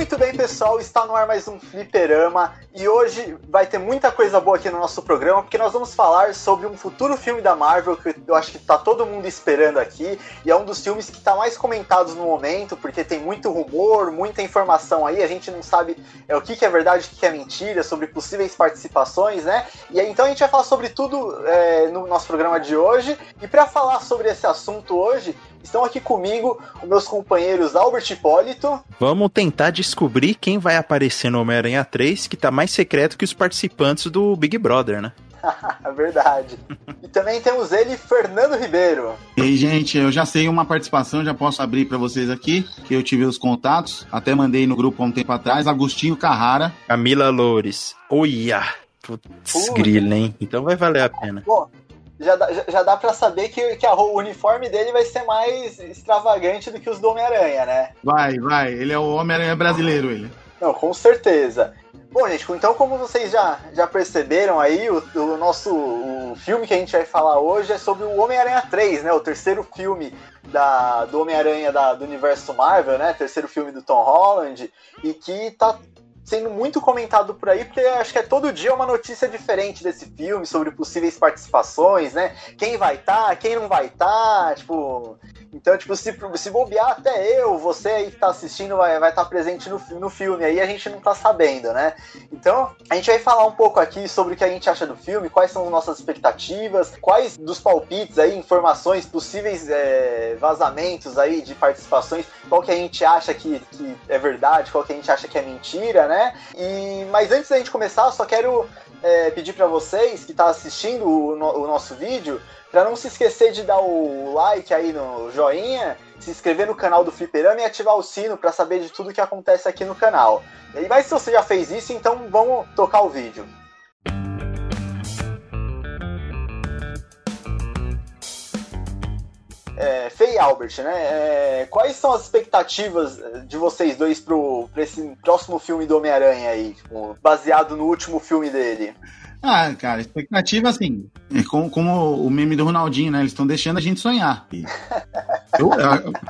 Muito bem, pessoal, está no ar mais um Fliperama e hoje vai ter muita coisa boa aqui no nosso programa, porque nós vamos falar sobre um futuro filme da Marvel que eu acho que está todo mundo esperando aqui e é um dos filmes que está mais comentados no momento, porque tem muito rumor, muita informação aí, a gente não sabe é, o que, que é verdade, o que, que é mentira, sobre possíveis participações, né? E aí, então a gente vai falar sobre tudo é, no nosso programa de hoje e para falar sobre esse assunto hoje, Estão aqui comigo os meus companheiros Albert Hipólito. Vamos tentar descobrir quem vai aparecer no Homem-Aranha 3, que tá mais secreto que os participantes do Big Brother, né? Verdade. e também temos ele, Fernando Ribeiro. E aí, gente, eu já sei uma participação, já posso abrir para vocês aqui, que eu tive os contatos, até mandei no grupo há um tempo atrás, Agostinho Carrara. Camila Loures. Oia! Putz, grila, hein? Então vai valer a pena. Bom, já dá, já dá pra saber que, que a, o uniforme dele vai ser mais extravagante do que os do Homem-Aranha, né? Vai, vai. Ele é o Homem-Aranha brasileiro, ele. Não, com certeza. Bom, gente, então como vocês já, já perceberam aí, o, o nosso o filme que a gente vai falar hoje é sobre o Homem-Aranha 3, né? O terceiro filme da, do Homem-Aranha do universo Marvel, né? Terceiro filme do Tom Holland, e que tá sendo muito comentado por aí, porque acho que é todo dia uma notícia diferente desse filme, sobre possíveis participações, né? Quem vai estar, tá, quem não vai estar, tá, tipo. Então, tipo, se, se bobear, até eu, você aí que tá assistindo vai estar vai tá presente no, no filme, aí a gente não tá sabendo, né? Então, a gente vai falar um pouco aqui sobre o que a gente acha do filme, quais são as nossas expectativas, quais dos palpites aí, informações, possíveis é, vazamentos aí de participações, qual que a gente acha que, que é verdade, qual que a gente acha que é mentira, né? E, mas antes da gente começar, eu só quero é, pedir para vocês que tá assistindo o, no, o nosso vídeo para não se esquecer de dar o like aí no joinha, se inscrever no canal do Fliperama e ativar o sino para saber de tudo que acontece aqui no canal. E mas se você já fez isso, então vamos tocar o vídeo. É, Fei e Albert, né? É, quais são as expectativas de vocês dois pro, pra esse próximo filme do Homem-Aranha aí, tipo, baseado no último filme dele? Ah, cara, expectativa assim, é como, como o meme do Ronaldinho, né? Eles estão deixando a gente sonhar. Eu,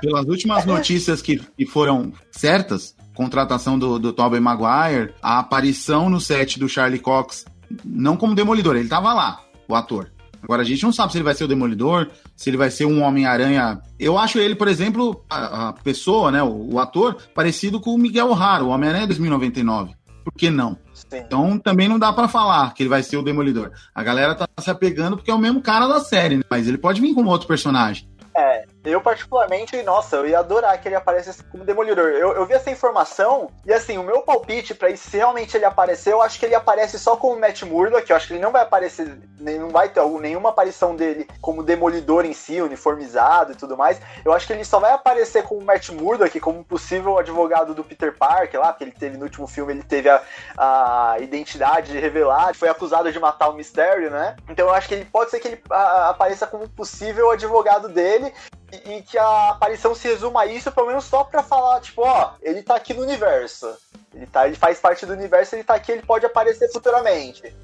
pelas últimas notícias que, que foram certas, contratação do, do Tobey Maguire, a aparição no set do Charlie Cox, não como demolidor, ele tava lá, o ator. Agora a gente não sabe se ele vai ser o Demolidor, se ele vai ser um Homem-Aranha. Eu acho ele, por exemplo, a, a pessoa, né, o, o, ator, parecido com o Miguel O'Hara, o Homem-Aranha 2099. Por que não? Sim. Então também não dá para falar que ele vai ser o Demolidor. A galera tá se apegando porque é o mesmo cara da série, né? mas ele pode vir como outro personagem. É, eu particularmente, nossa, eu ia adorar que ele aparecesse como Demolidor. Eu, eu vi essa informação e assim, o meu palpite para se realmente ele aparecer, eu acho que ele aparece só como Matt Murdock, eu acho que ele não vai aparecer, nem, não vai ter nenhuma aparição dele como Demolidor em si, uniformizado e tudo mais. Eu acho que ele só vai aparecer como Matt Murdock, como possível advogado do Peter Parker lá, porque ele teve no último filme, ele teve a, a identidade revelada, foi acusado de matar o Mistério, né? Então eu acho que ele pode ser que ele a, apareça como possível advogado dele e, que a aparição se resuma a isso, pelo menos só pra falar, tipo, ó, ele tá aqui no universo. Ele, tá, ele faz parte do universo, ele tá aqui, ele pode aparecer futuramente.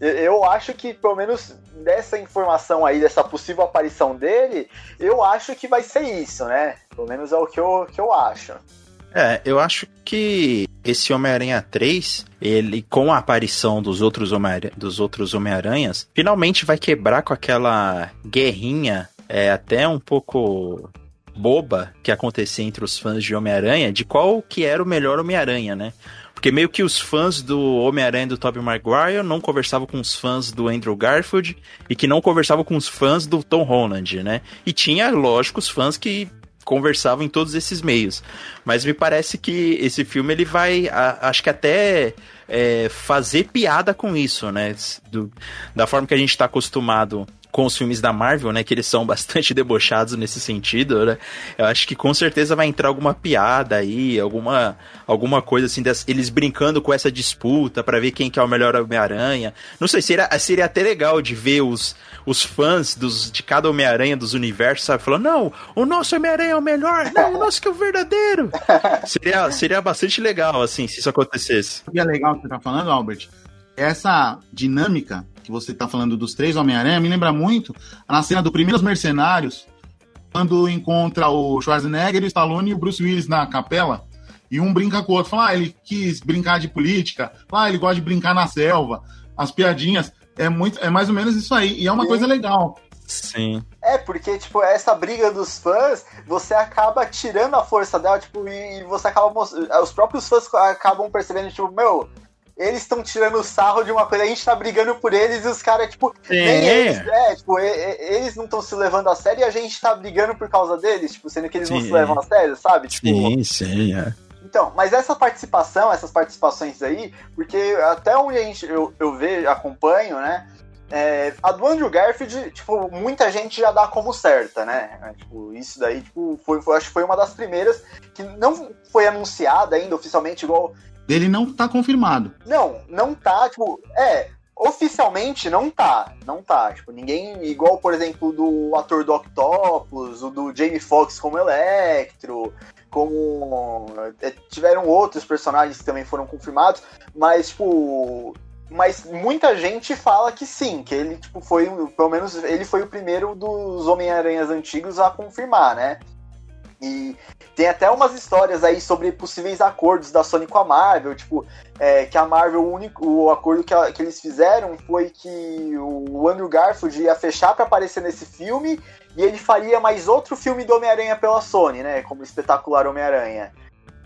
Eu acho que, pelo menos dessa informação aí, dessa possível aparição dele, eu acho que vai ser isso, né? Pelo menos é o que eu, que eu acho. É, eu acho que esse Homem-Aranha 3, ele, com a aparição dos outros Homem-Aranhas, Homem finalmente vai quebrar com aquela guerrinha é até um pouco boba que acontecia entre os fãs de Homem-Aranha de qual que era o melhor Homem-Aranha, né? Porque meio que os fãs do Homem-Aranha do Tobey Maguire não conversavam com os fãs do Andrew Garfield e que não conversavam com os fãs do Tom Holland, né? E tinha, lógico, os fãs que conversavam em todos esses meios. Mas me parece que esse filme ele vai, a, acho que até é, fazer piada com isso, né? Do, da forma que a gente está acostumado com os filmes da Marvel, né? Que eles são bastante debochados nesse sentido, né? Eu acho que com certeza vai entrar alguma piada aí, alguma, alguma coisa assim, das, eles brincando com essa disputa para ver quem que é o melhor Homem-Aranha. Não sei, seria, seria até legal de ver os, os fãs dos, de cada Homem-Aranha dos universos, sabe? Falando, não, o nosso Homem-Aranha é o melhor, não, o nosso que é o verdadeiro. seria, seria bastante legal, assim, se isso acontecesse. O é legal que você tá falando, Albert, essa dinâmica que você está falando dos três Homem-Aranha me lembra muito na cena do Primeiros Mercenários, quando encontra o Schwarzenegger, o Stallone e o Bruce Willis na capela, e um brinca com o outro, fala, ah, ele quis brincar de política, ah, ele gosta de brincar na selva, as piadinhas, é muito, é mais ou menos isso aí, e é uma Sim. coisa legal. Sim. É, porque, tipo, essa briga dos fãs, você acaba tirando a força dela, tipo, e você acaba. Os próprios fãs acabam percebendo, tipo, meu, eles estão tirando sarro de uma coisa, a gente tá brigando por eles e os caras, tipo, nem eles, é, tipo, eles não estão se levando a sério e a gente tá brigando por causa deles, tipo, sendo que eles sim. não se levam a sério, sabe? Tipo, sim, sim, é. Então, mas essa participação, essas participações aí, porque até onde a gente, eu, eu vejo, acompanho, né? É, a do Andrew Garfield, tipo, muita gente já dá como certa, né? É, tipo, isso daí, tipo, foi, foi, acho que foi uma das primeiras que não foi anunciada ainda oficialmente, igual dele não tá confirmado. Não, não tá, tipo, é, oficialmente não tá, não tá, tipo, ninguém, igual, por exemplo, do ator do Octopus, o do Jamie Foxx como Electro, como é, tiveram outros personagens que também foram confirmados, mas, tipo, mas muita gente fala que sim, que ele, tipo, foi, pelo menos, ele foi o primeiro dos Homem-Aranhas antigos a confirmar, né? E tem até umas histórias aí sobre possíveis acordos da Sony com a Marvel, tipo, é, que a Marvel, o único o acordo que, a, que eles fizeram foi que o Andrew Garfield ia fechar para aparecer nesse filme e ele faria mais outro filme do Homem-Aranha pela Sony, né, como Espetacular Homem-Aranha.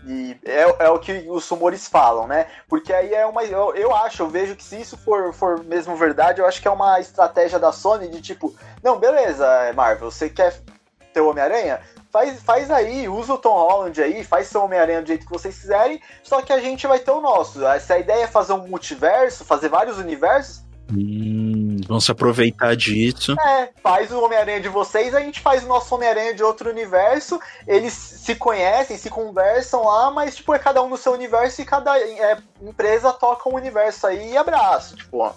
E é, é, o que os rumores falam, né? Porque aí é uma. Eu, eu acho, eu vejo que se isso for, for mesmo verdade, eu acho que é uma estratégia da Sony de tipo, não, beleza, Marvel, você quer ter o Homem-Aranha? Faz, faz aí, usa o Tom Holland aí, faz seu Homem-Aranha do jeito que vocês quiserem, só que a gente vai ter o nosso. Se a ideia é fazer um multiverso, fazer vários universos. Hum, vão se aproveitar disso. É, faz o Homem-Aranha de vocês, a gente faz o nosso Homem-Aranha de outro universo. Eles se conhecem, se conversam lá, mas tipo, é cada um no seu universo e cada é, empresa toca um universo aí e abraço. Tipo,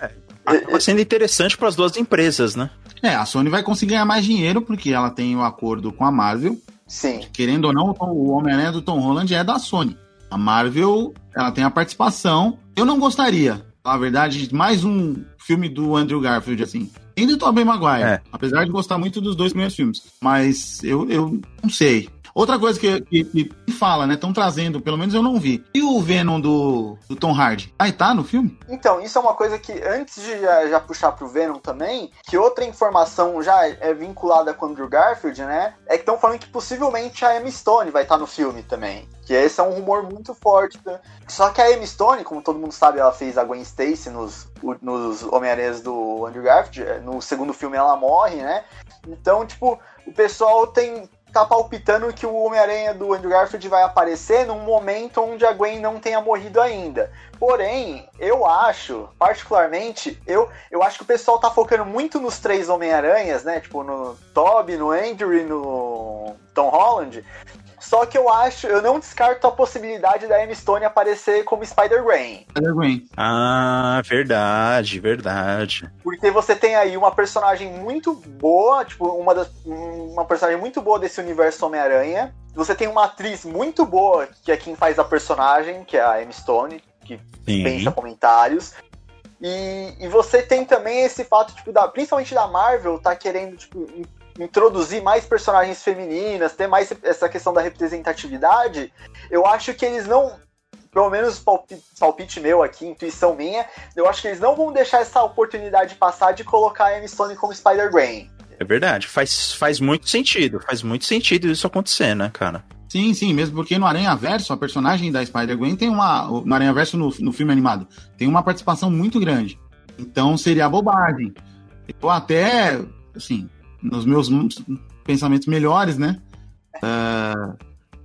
é, acaba sendo interessante para as duas empresas, né? É, a Sony vai conseguir ganhar mais dinheiro porque ela tem o um acordo com a Marvel. Sim. Querendo ou não, o Homem-Aranha do Tom Holland é da Sony. A Marvel, ela tem a participação. Eu não gostaria, na verdade, de mais um filme do Andrew Garfield, assim. Nem do Tobey Maguire. É. Apesar de gostar muito dos dois primeiros filmes. Mas eu, eu não sei. Outra coisa que, que, que fala, né? Estão trazendo, pelo menos eu não vi. E o Venom do, do Tom Hardy? Aí tá no filme? Então, isso é uma coisa que, antes de já, já puxar pro Venom também, que outra informação já é vinculada com o Andrew Garfield, né? É que estão falando que possivelmente a Emma Stone vai estar tá no filme também. Que esse é um rumor muito forte. Né? Só que a Emma Stone, como todo mundo sabe, ela fez a Gwen Stacy nos, nos Homem-Aranhas do Andrew Garfield. No segundo filme ela morre, né? Então, tipo, o pessoal tem, tá palpitando que o Homem-Aranha do Andrew Garfield vai aparecer num momento onde a Gwen não tenha morrido ainda. Porém, eu acho, particularmente, eu, eu acho que o pessoal tá focando muito nos três Homem-Aranhas, né? Tipo, no Toby, no Andrew e no Tom Holland. Só que eu acho, eu não descarto a possibilidade da Emma Stone aparecer como Spider-Gwen. Spider-Gwen. Ah, verdade, verdade. Porque você tem aí uma personagem muito boa, tipo, uma, das, uma personagem muito boa desse universo Homem-Aranha. Você tem uma atriz muito boa, que é quem faz a personagem, que é a Emma Stone, que Sim. pensa comentários. E, e você tem também esse fato, tipo, da, principalmente da Marvel, tá querendo, tipo, introduzir mais personagens femininas, ter mais essa questão da representatividade, eu acho que eles não. Pelo menos palpite, palpite meu aqui, intuição minha, eu acho que eles não vão deixar essa oportunidade passar de colocar a Emma Stone como Spider-Gwen. É verdade, faz, faz muito sentido, faz muito sentido isso acontecer, né, cara? Sim, sim, mesmo porque no Aranha Verso, a personagem da Spider-Gwen tem uma. No Aranha Verso, no, no filme animado, tem uma participação muito grande. Então seria bobagem. Eu até, assim, nos meus pensamentos melhores, né? Uh,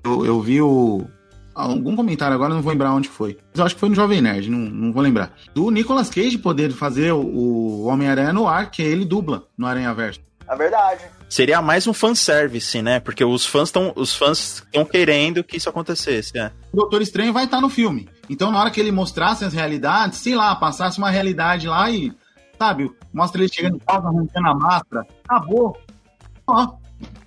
eu, eu, vi o, algum comentário agora, não vou lembrar onde foi. Mas eu acho que foi no Jovem Nerd, não, não vou lembrar. Do Nicolas Cage poder fazer o, o Homem-Aranha no ar, que ele dubla no Aranha Verso. É verdade. Seria mais um fanservice, né? Porque os fãs estão os fãs estão querendo que isso acontecesse. É. O Doutor Estranho vai estar no filme. Então, na hora que ele mostrasse as realidades, sei lá, passasse uma realidade lá e, sabe, mostra ele chegando em casa, arrancando a máscara. Acabou. Ó,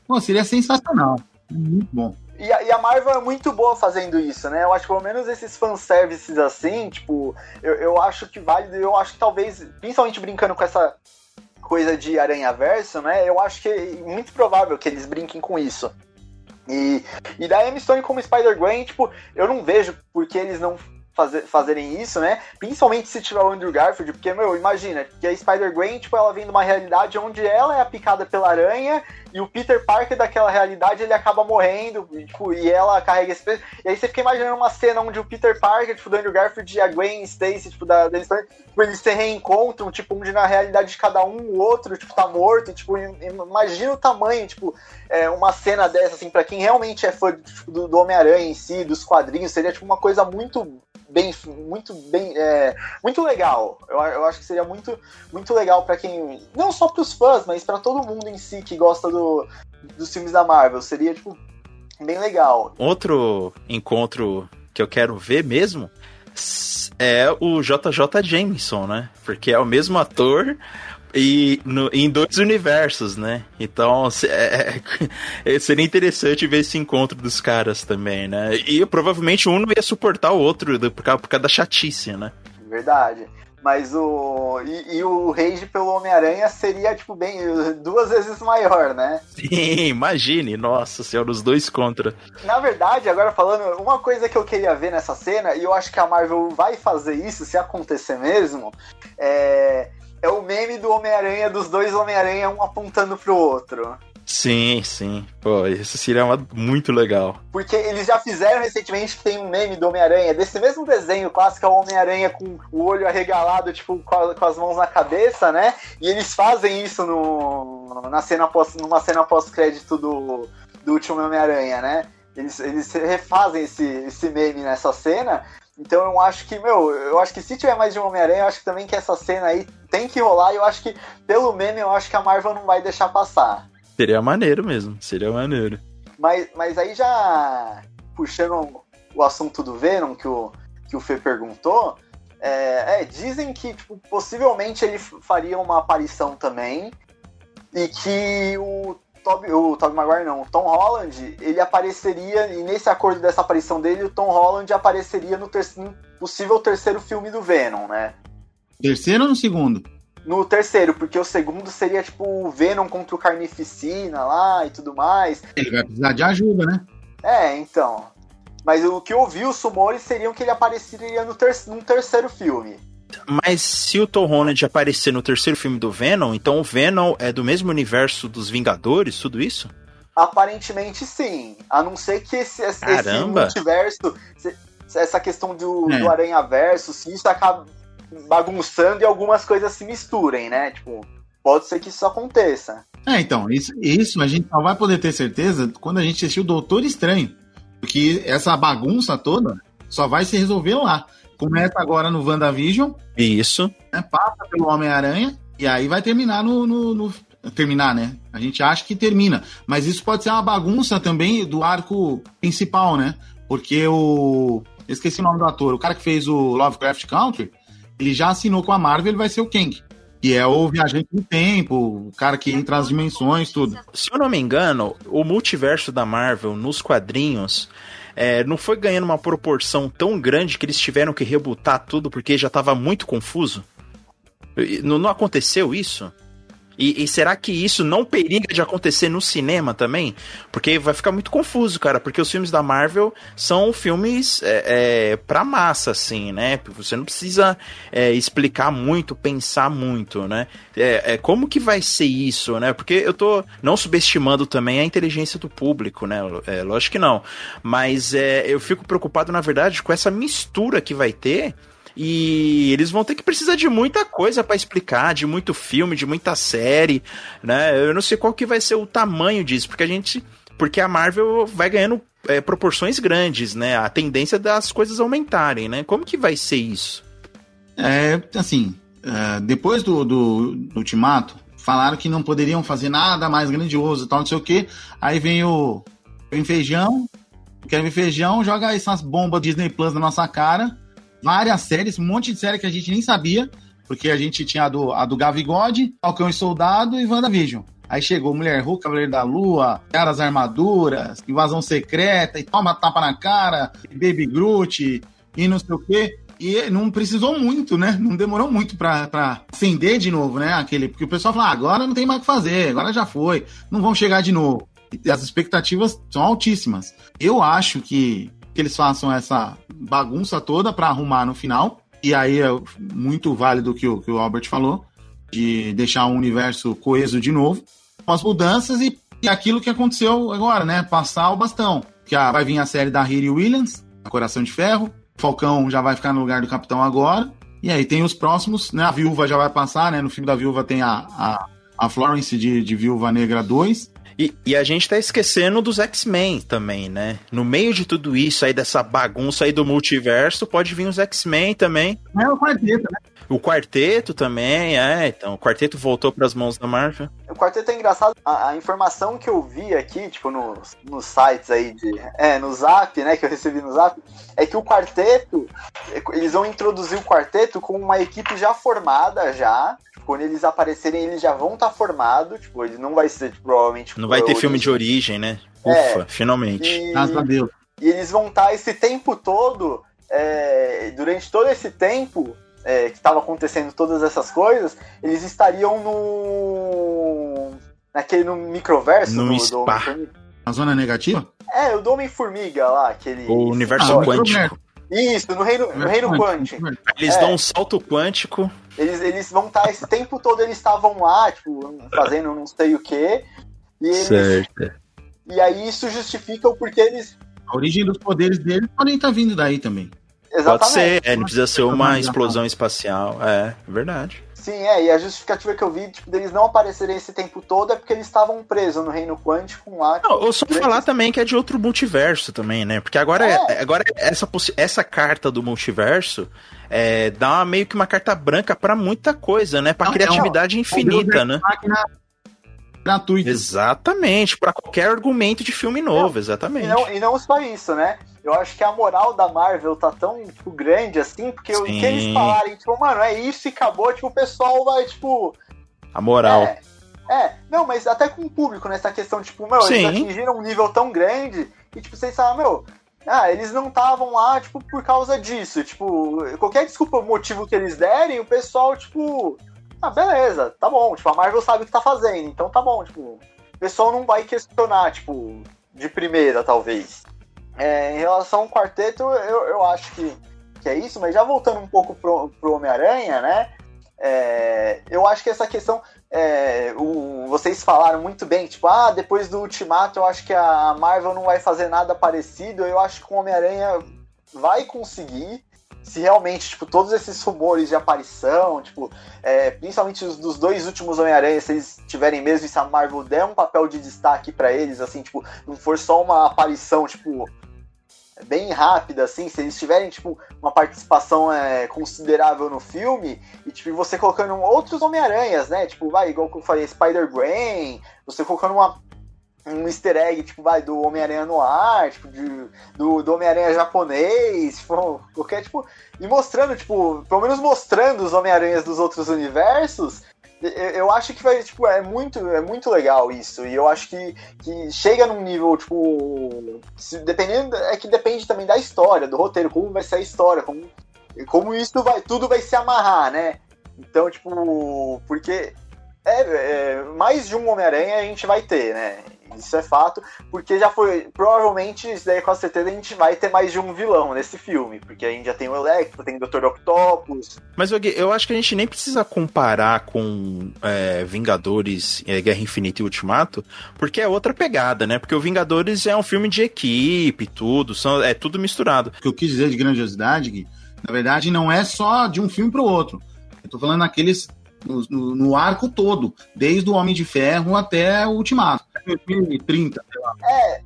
Pô, seria sensacional. Muito bom. E a, e a, Marvel é muito boa fazendo isso, né? Eu acho que pelo menos esses fanservices assim, tipo, eu, eu acho que válido, eu acho que talvez, principalmente brincando com essa coisa de Aranha Verso, né? Eu acho que é muito provável que eles brinquem com isso. E, e da Emma Stone como Spider-Gwen, tipo, eu não vejo porque eles não fazer, fazerem isso, né? Principalmente se tiver o Andrew Garfield, porque, meu, imagina, que a Spider-Gwen, tipo, ela vem de uma realidade onde ela é picada pela aranha e o Peter Parker daquela realidade ele acaba morrendo, e, tipo, e ela carrega esse peso. E aí você fica imaginando uma cena onde o Peter Parker, tipo, do Andrew Garfield e a Gwen Stacy, tipo, da, da tipo, eles se reencontram, tipo, onde na realidade de cada um, o outro, tipo, tá morto, e, tipo, imagina o tamanho, tipo, é, uma cena dessa, assim, pra quem realmente é fã tipo, do, do Homem-Aranha em si, dos quadrinhos, seria, tipo, uma coisa muito bem, muito bem, é, muito legal. Eu, eu acho que seria muito, muito legal para quem, não só para os fãs, mas para todo mundo em si que gosta do, dos filmes da Marvel. Seria tipo bem legal. Outro encontro que eu quero ver mesmo é o JJ Jameson, né? Porque é o mesmo ator, e no, em dois universos, né? Então é, é, seria interessante ver esse encontro dos caras também, né? E provavelmente um não ia suportar o outro por causa, por causa da chatice, né? Verdade. Mas o. E, e o rage pelo Homem-Aranha seria, tipo, bem. duas vezes maior, né? Sim, imagine, nossa senhora, os dois contra. Na verdade, agora falando, uma coisa que eu queria ver nessa cena, e eu acho que a Marvel vai fazer isso se acontecer mesmo, é é o meme do Homem-Aranha, dos dois Homem-Aranha, um apontando pro outro. Sim, sim. Pô, isso seria uma, muito legal. Porque eles já fizeram recentemente que tem um meme do Homem-Aranha, desse mesmo desenho clássico, é o Homem-Aranha com o olho arregalado, tipo, com, a, com, as mãos na cabeça, né? E eles fazem isso no, na cena pós, numa cena pós-crédito do, do último Homem-Aranha, né? Eles, eles refazem esse, esse meme nessa cena. Então eu acho que, meu, eu acho que se tiver mais de um Homem-Aranha, eu acho que também que essa cena aí tem que rolar e eu acho que, pelo meme, eu acho que a Marvel não vai deixar passar. Seria maneiro mesmo, seria maneiro. Mas, mas aí já puxando o assunto do Venom que o, que o Fê perguntou, é, é, dizem que tipo, possivelmente ele faria uma aparição também e que o Toby, o Toby Maguire não, o Tom Holland, ele apareceria, e nesse acordo dessa aparição dele, o Tom Holland apareceria no, ter no possível terceiro filme do Venom, né? Terceiro ou no segundo? No terceiro, porque o segundo seria tipo o Venom contra o Carnificina lá e tudo mais. Ele vai precisar de ajuda, né? É, então. Mas o que eu vi, os rumores seriam que ele apareceria no ter num terceiro filme. Mas se o Tom Holland aparecer no terceiro filme do Venom, então o Venom é do mesmo universo dos Vingadores, tudo isso? Aparentemente sim. A não ser que esse, esse multiverso, essa questão do, é. do Aranha Verso, se isso acaba bagunçando e algumas coisas se misturem, né? Tipo, pode ser que isso aconteça. É, então, isso, isso a gente só vai poder ter certeza quando a gente assistir o Doutor Estranho. Porque essa bagunça toda só vai se resolver lá. Começa agora no WandaVision. Isso. Né, passa pelo Homem-Aranha. E aí vai terminar no, no, no, Terminar, né? A gente acha que termina. Mas isso pode ser uma bagunça também do arco principal, né? Porque o. Eu esqueci o nome do ator. O cara que fez o Lovecraft Country, ele já assinou com a Marvel, ele vai ser o Kang. Que é o viajante do tempo, o cara que entra nas dimensões, tudo. Se eu não me engano, o multiverso da Marvel nos quadrinhos é, não foi ganhando uma proporção tão grande que eles tiveram que rebutar tudo porque já estava muito confuso? Não, não aconteceu isso? E, e, será que isso não periga de acontecer no cinema também? Porque vai ficar muito confuso, cara. Porque os filmes da Marvel são filmes é, é, pra massa, assim, né? Você não precisa é, explicar muito, pensar muito, né? É, é, como que vai ser isso, né? Porque eu tô não subestimando também a inteligência do público, né? É, lógico que não. Mas é, eu fico preocupado, na verdade, com essa mistura que vai ter e eles vão ter que precisar de muita coisa para explicar, de muito filme, de muita série, né? Eu não sei qual que vai ser o tamanho disso, porque a gente porque a Marvel vai ganhando é, proporções grandes, né? A tendência das coisas aumentarem, né? Como que vai ser isso? É, assim, é, depois do, do, do, Ultimato, falaram que não poderiam fazer nada mais grandioso tal, não sei o quê. Aí vem o vem Feijão, quer ver Feijão, joga essas bombas Disney Plus na nossa cara. Várias séries, um monte de série que a gente nem sabia, porque a gente tinha a do, a do Gavigode, Falcão e Soldado e WandaVision. Aí chegou Mulher Hulk, Cavaleiro da Lua, Caras Armaduras, Invasão Secreta, e toma tapa na cara, Baby Groot, e não sei o quê. E não precisou muito, né? Não demorou muito pra, pra acender de novo, né? Aquele, porque o pessoal fala, ah, agora não tem mais o que fazer, agora já foi, não vão chegar de novo. E as expectativas são altíssimas. Eu acho que, que eles façam essa bagunça toda para arrumar no final. E aí é muito válido que o, que o Albert falou, de deixar o universo coeso de novo, com as mudanças e, e aquilo que aconteceu agora, né? Passar o bastão. Que a, vai vir a série da Riri Williams, Coração de Ferro, Falcão já vai ficar no lugar do Capitão agora. E aí tem os próximos, né? A Viúva já vai passar, né? No filme da Viúva tem a, a, a Florence de, de Viúva Negra 2. E, e, a gente tá esquecendo dos X-Men também, né? No meio de tudo isso aí, dessa bagunça aí do multiverso, pode vir os X-Men também. É o quarteto, né? O quarteto também, é. Então, o quarteto voltou para as mãos da Marvel. O quarteto é engraçado. A, a, informação que eu vi aqui, tipo, nos, nos sites aí de. É, no zap, né? Que eu recebi no zap, é que o quarteto. Eles vão introduzir o quarteto com uma equipe já formada já. Quando eles aparecerem, eles já vão estar tá formados. Tipo, ele não vai ser, tipo, provavelmente. Não vai ter filme de origem, né? É, Ufa, é, finalmente. E, Graças a Deus. E eles vão estar tá esse tempo todo. É, durante todo esse tempo, é, que estava acontecendo todas essas coisas, eles estariam no. naquele no microverso no do, spa. do Na zona negativa? É, o do Homem-Formiga lá, aquele. O universo ah, quântico. Isso, no reino, no reino quântico. Eles é. dão um salto quântico. Eles, eles vão estar, tá, esse tempo todo eles estavam lá, tipo, fazendo não sei o que. E eles, certo. E aí isso justifica o porquê eles. A origem dos poderes deles podem estar tá vindo daí também. Exatamente. Pode ser, é, não precisa ser uma explosão espacial. É, verdade. Sim, é, e a justificativa que eu vi, tipo, deles não aparecerem esse tempo todo é porque eles estavam presos no reino quântico lá. Não, ou só falar também que é de outro multiverso também, né? Porque agora, é. é agora essa, essa carta do multiverso é, dá meio que uma carta branca para muita coisa, né? Pra não, criatividade é, infinita, né? Gratuito. Exatamente, para qualquer argumento de filme novo, não, exatamente. E não, e não só isso, né? Eu acho que a moral da Marvel tá tão tipo, grande assim, porque Sim. o que eles falarem, tipo, mano, é isso e acabou, tipo, o pessoal vai, tipo. A moral. É, é, não, mas até com o público, nessa questão, tipo, meu, Sim. eles atingiram um nível tão grande e, tipo, vocês falam, meu, ah, eles não estavam lá, tipo, por causa disso. Tipo, qualquer desculpa, motivo que eles derem, o pessoal, tipo, ah, beleza, tá bom. Tipo, a Marvel sabe o que tá fazendo, então tá bom, tipo, o pessoal não vai questionar, tipo, de primeira, talvez. É, em relação ao quarteto, eu, eu acho que, que é isso, mas já voltando um pouco pro, pro Homem-Aranha, né? É, eu acho que essa questão. É, o, vocês falaram muito bem, tipo, ah, depois do Ultimato eu acho que a Marvel não vai fazer nada parecido. Eu acho que o Homem-Aranha vai conseguir. Se realmente, tipo, todos esses rumores de aparição, tipo, é, principalmente os dos dois últimos Homem-Aranha, se eles tiverem mesmo, e se a Marvel der um papel de destaque para eles, assim, tipo, não for só uma aparição, tipo, bem rápida, assim, se eles tiverem, tipo, uma participação é, considerável no filme, e, tipo, você colocando outros Homem-Aranhas, né? Tipo, vai, igual que eu falei, Spider-Gwen, você colocando uma, um easter egg, tipo, vai, do Homem-Aranha no ar, tipo, de, do, do Homem-Aranha japonês, tipo, qualquer, tipo, e mostrando, tipo, pelo menos mostrando os Homem-Aranhas dos outros universos, eu acho que vai, tipo, é muito, é muito legal isso. E eu acho que, que chega num nível, tipo. Se, dependendo. É que depende também da história, do roteiro, como vai ser a história, como, como isso vai. Tudo vai se amarrar, né? Então, tipo, porque é, é, mais de um Homem-Aranha a gente vai ter, né? Isso é fato, porque já foi. Provavelmente, isso daí com certeza a gente vai ter mais de um vilão nesse filme, porque a gente já tem o Electro, tem o Dr. Octopus. Mas eu acho que a gente nem precisa comparar com é, Vingadores, é, Guerra Infinita e Ultimato, porque é outra pegada, né? Porque o Vingadores é um filme de equipe, tudo, são, é tudo misturado. O que eu quis dizer de grandiosidade, Gui, na verdade, não é só de um filme para o outro. Eu tô falando naqueles no, no, arco todo, desde o Homem de Ferro até o Ultimato. 2030, sei lá. É.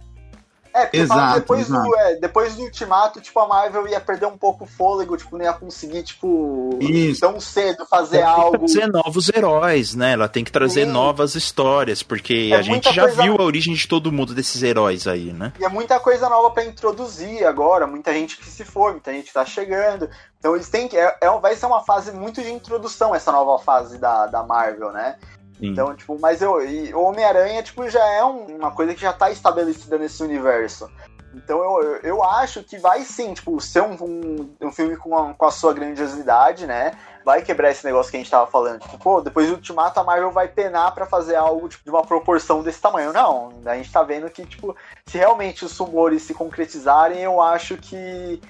É, porque Exato, fala que depois, exato. Do, é, depois do ultimato, tipo, a Marvel ia perder um pouco o fôlego, tipo, não ia conseguir, tipo, Isso. tão cedo fazer Ela tem que algo. trazer novos heróis, né? Ela tem que trazer Sim. novas histórias, porque É a gente já coisa- viu a origem de todo mundo desses heróis aí, né? E é muita coisa nova pra introduzir agora, muita gente que se for, muita gente tá chegando. Então eles têm que. É, é- vai ser uma fase muito de introdução, essa nova fase da, da Marvel, né? Então, tipo, mas eu. O Homem-Aranha, tipo, já é um- uma coisa que já tá estabelecida nesse universo. Então eu, eu, acho que vai sim, tipo, ser um, um, um filme com a, com a sua grandiosidade, né? Vai quebrar esse negócio que a gente tava falando. Tipo, pô, depois do Ultimato a Marvel vai penar pra fazer algo tipo, de uma proporção desse tamanho. Não, a gente tá vendo que, tipo, se realmente os rumores se concretizarem, eu acho que.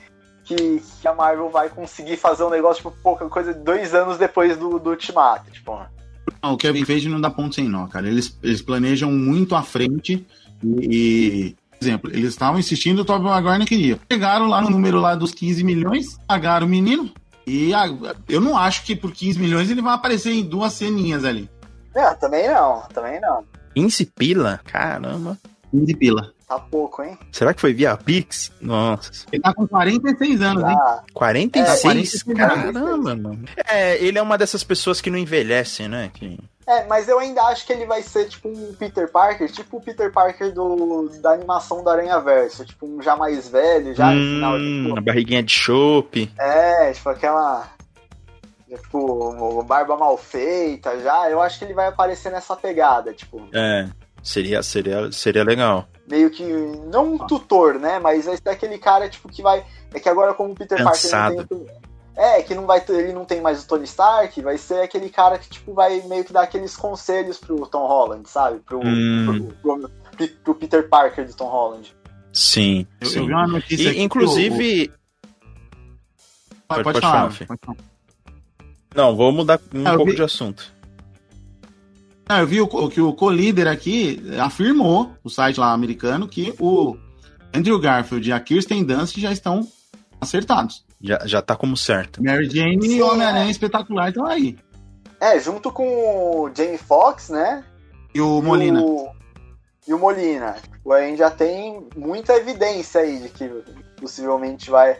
Que, que a Marvel vai conseguir fazer um negócio, tipo, pouca coisa, dois anos depois do, do Ultimato. Tipo, Não, o Kevin Feige não dá ponto sem nó, cara. Eles, eles planejam muito à frente e, por exemplo, eles estavam insistindo, o Tobey Maguire não queria. Chegaram lá no número lá dos 15 milhões, pagaram o menino e a- eu não acho que por 15 milhões ele vai aparecer em duas ceninhas ali. não, também não, também não. 15 pila? Caramba. 15 pila. Tá pouco, hein? Será que foi via Pix? Nossa. Ele tá com 46 anos, hein? Ah, 46? É, 46. Caramba, mano. É, ele é uma dessas pessoas que não envelhecem, né? Que... É, mas eu ainda acho que ele vai ser tipo um Peter Parker, tipo o Peter Parker do, da animação do Aranha Verso, tipo um já mais velho, já no final, Hum, tipo, a barriguinha de chope. é, tipo aquela tipo barba mal feita já, eu acho que ele vai aparecer nessa pegada, tipo, É, seria, seria, seria legal. Meio que não um tutor, né, mas vai ser aquele cara tipo que vai, é que agora como o Peter Cansado. Parker não tem é, que não vai ter- ele não tem mais o Tony Stark, vai ser aquele cara que tipo vai meio que dar aqueles conselhos pro Tom Holland, sabe? Pro, Hum. pro, pro- pro Peter Parker do Tom Holland. Sim, sim. vi uma notícia E, inclusive. o- Pode, pode falar. falar, pode falar. Não, vou mudar um Ah, pouco vi- de assunto. Não, eu vi o, que o co-líder aqui afirmou, o site lá americano, que o Andrew Garfield e a Kirsten Dunst já estão acertados. Já, já tá como certo. Mary Jane Sim, e o Homem-Aranha é. espetacular estão aí. É, junto com o Jamie Foxx, né? E o e Molina. o- E o Molina. A gente já tem muita evidência aí de que possivelmente vai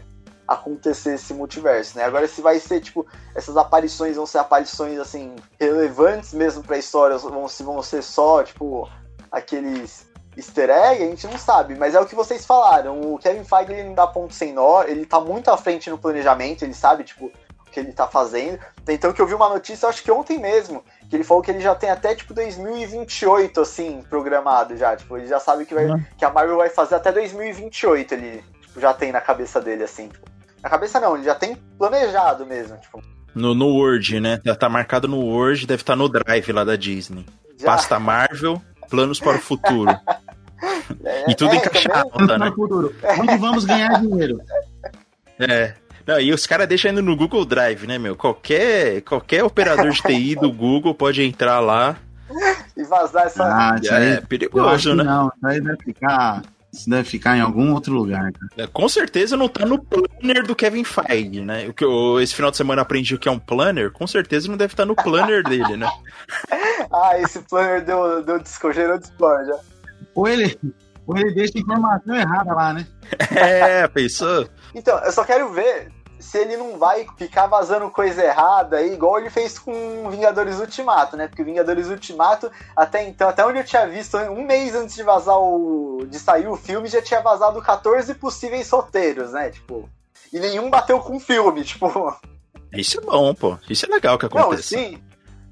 acontecer esse multiverso, né? Agora se vai ser, tipo, essas aparições vão ser aparições, assim, relevantes mesmo pra história, ou vão, se vão ser só, tipo, aqueles easter egg, a gente não sabe, mas é o que vocês falaram, o Kevin Feige, ele não dá ponto sem nó, ele tá muito à frente no planejamento, ele sabe, tipo, o que ele tá fazendo, então que eu vi uma notícia, acho que ontem mesmo, que ele falou que ele já tem até, tipo, 2028, assim, programado já, tipo, ele já sabe que, vai, Uhum. que a Marvel vai fazer até 2028, ele, tipo, já tem na cabeça dele, assim, tipo, na cabeça não, ele já tem planejado mesmo, tipo, No, no Word, né? Tá, tá marcado no Word, deve estar no Drive lá da Disney. já... Pasta Marvel, planos para o futuro. é, E tudo é, encaixado, também- tá, né? No futuro. Onde vamos ganhar dinheiro? É. Não, e os caras deixam indo no Google Drive, né, meu? Qualquer, qualquer operador de TI do Google pode entrar lá. E vazar essa... Ah, É eu acho perigoso, né? não. Isso aí deve ficar, isso deve ficar em algum outro lugar. cara. Com certeza não tá no planner do Kevin Feige, né? O que eu, esse final de semana aprendi que é um planner, com certeza não deve estar no planner dele, né? Ah, esse planner deu, deu disco, gerou discord, já. Ou ele, ou ele deixa informação errada lá, né? É, pensou? Então, eu só quero ver se ele não vai ficar vazando coisa errada aí, igual ele fez com Vingadores Ultimato, né? Porque Vingadores Ultimato, até então, até onde eu tinha visto, um mês antes de vazar o. de sair o filme, já tinha vazado 14 possíveis roteiros, né? Tipo. E nenhum bateu com o filme, tipo. Isso é bom, pô. Isso é legal que Não, aconteça. sim.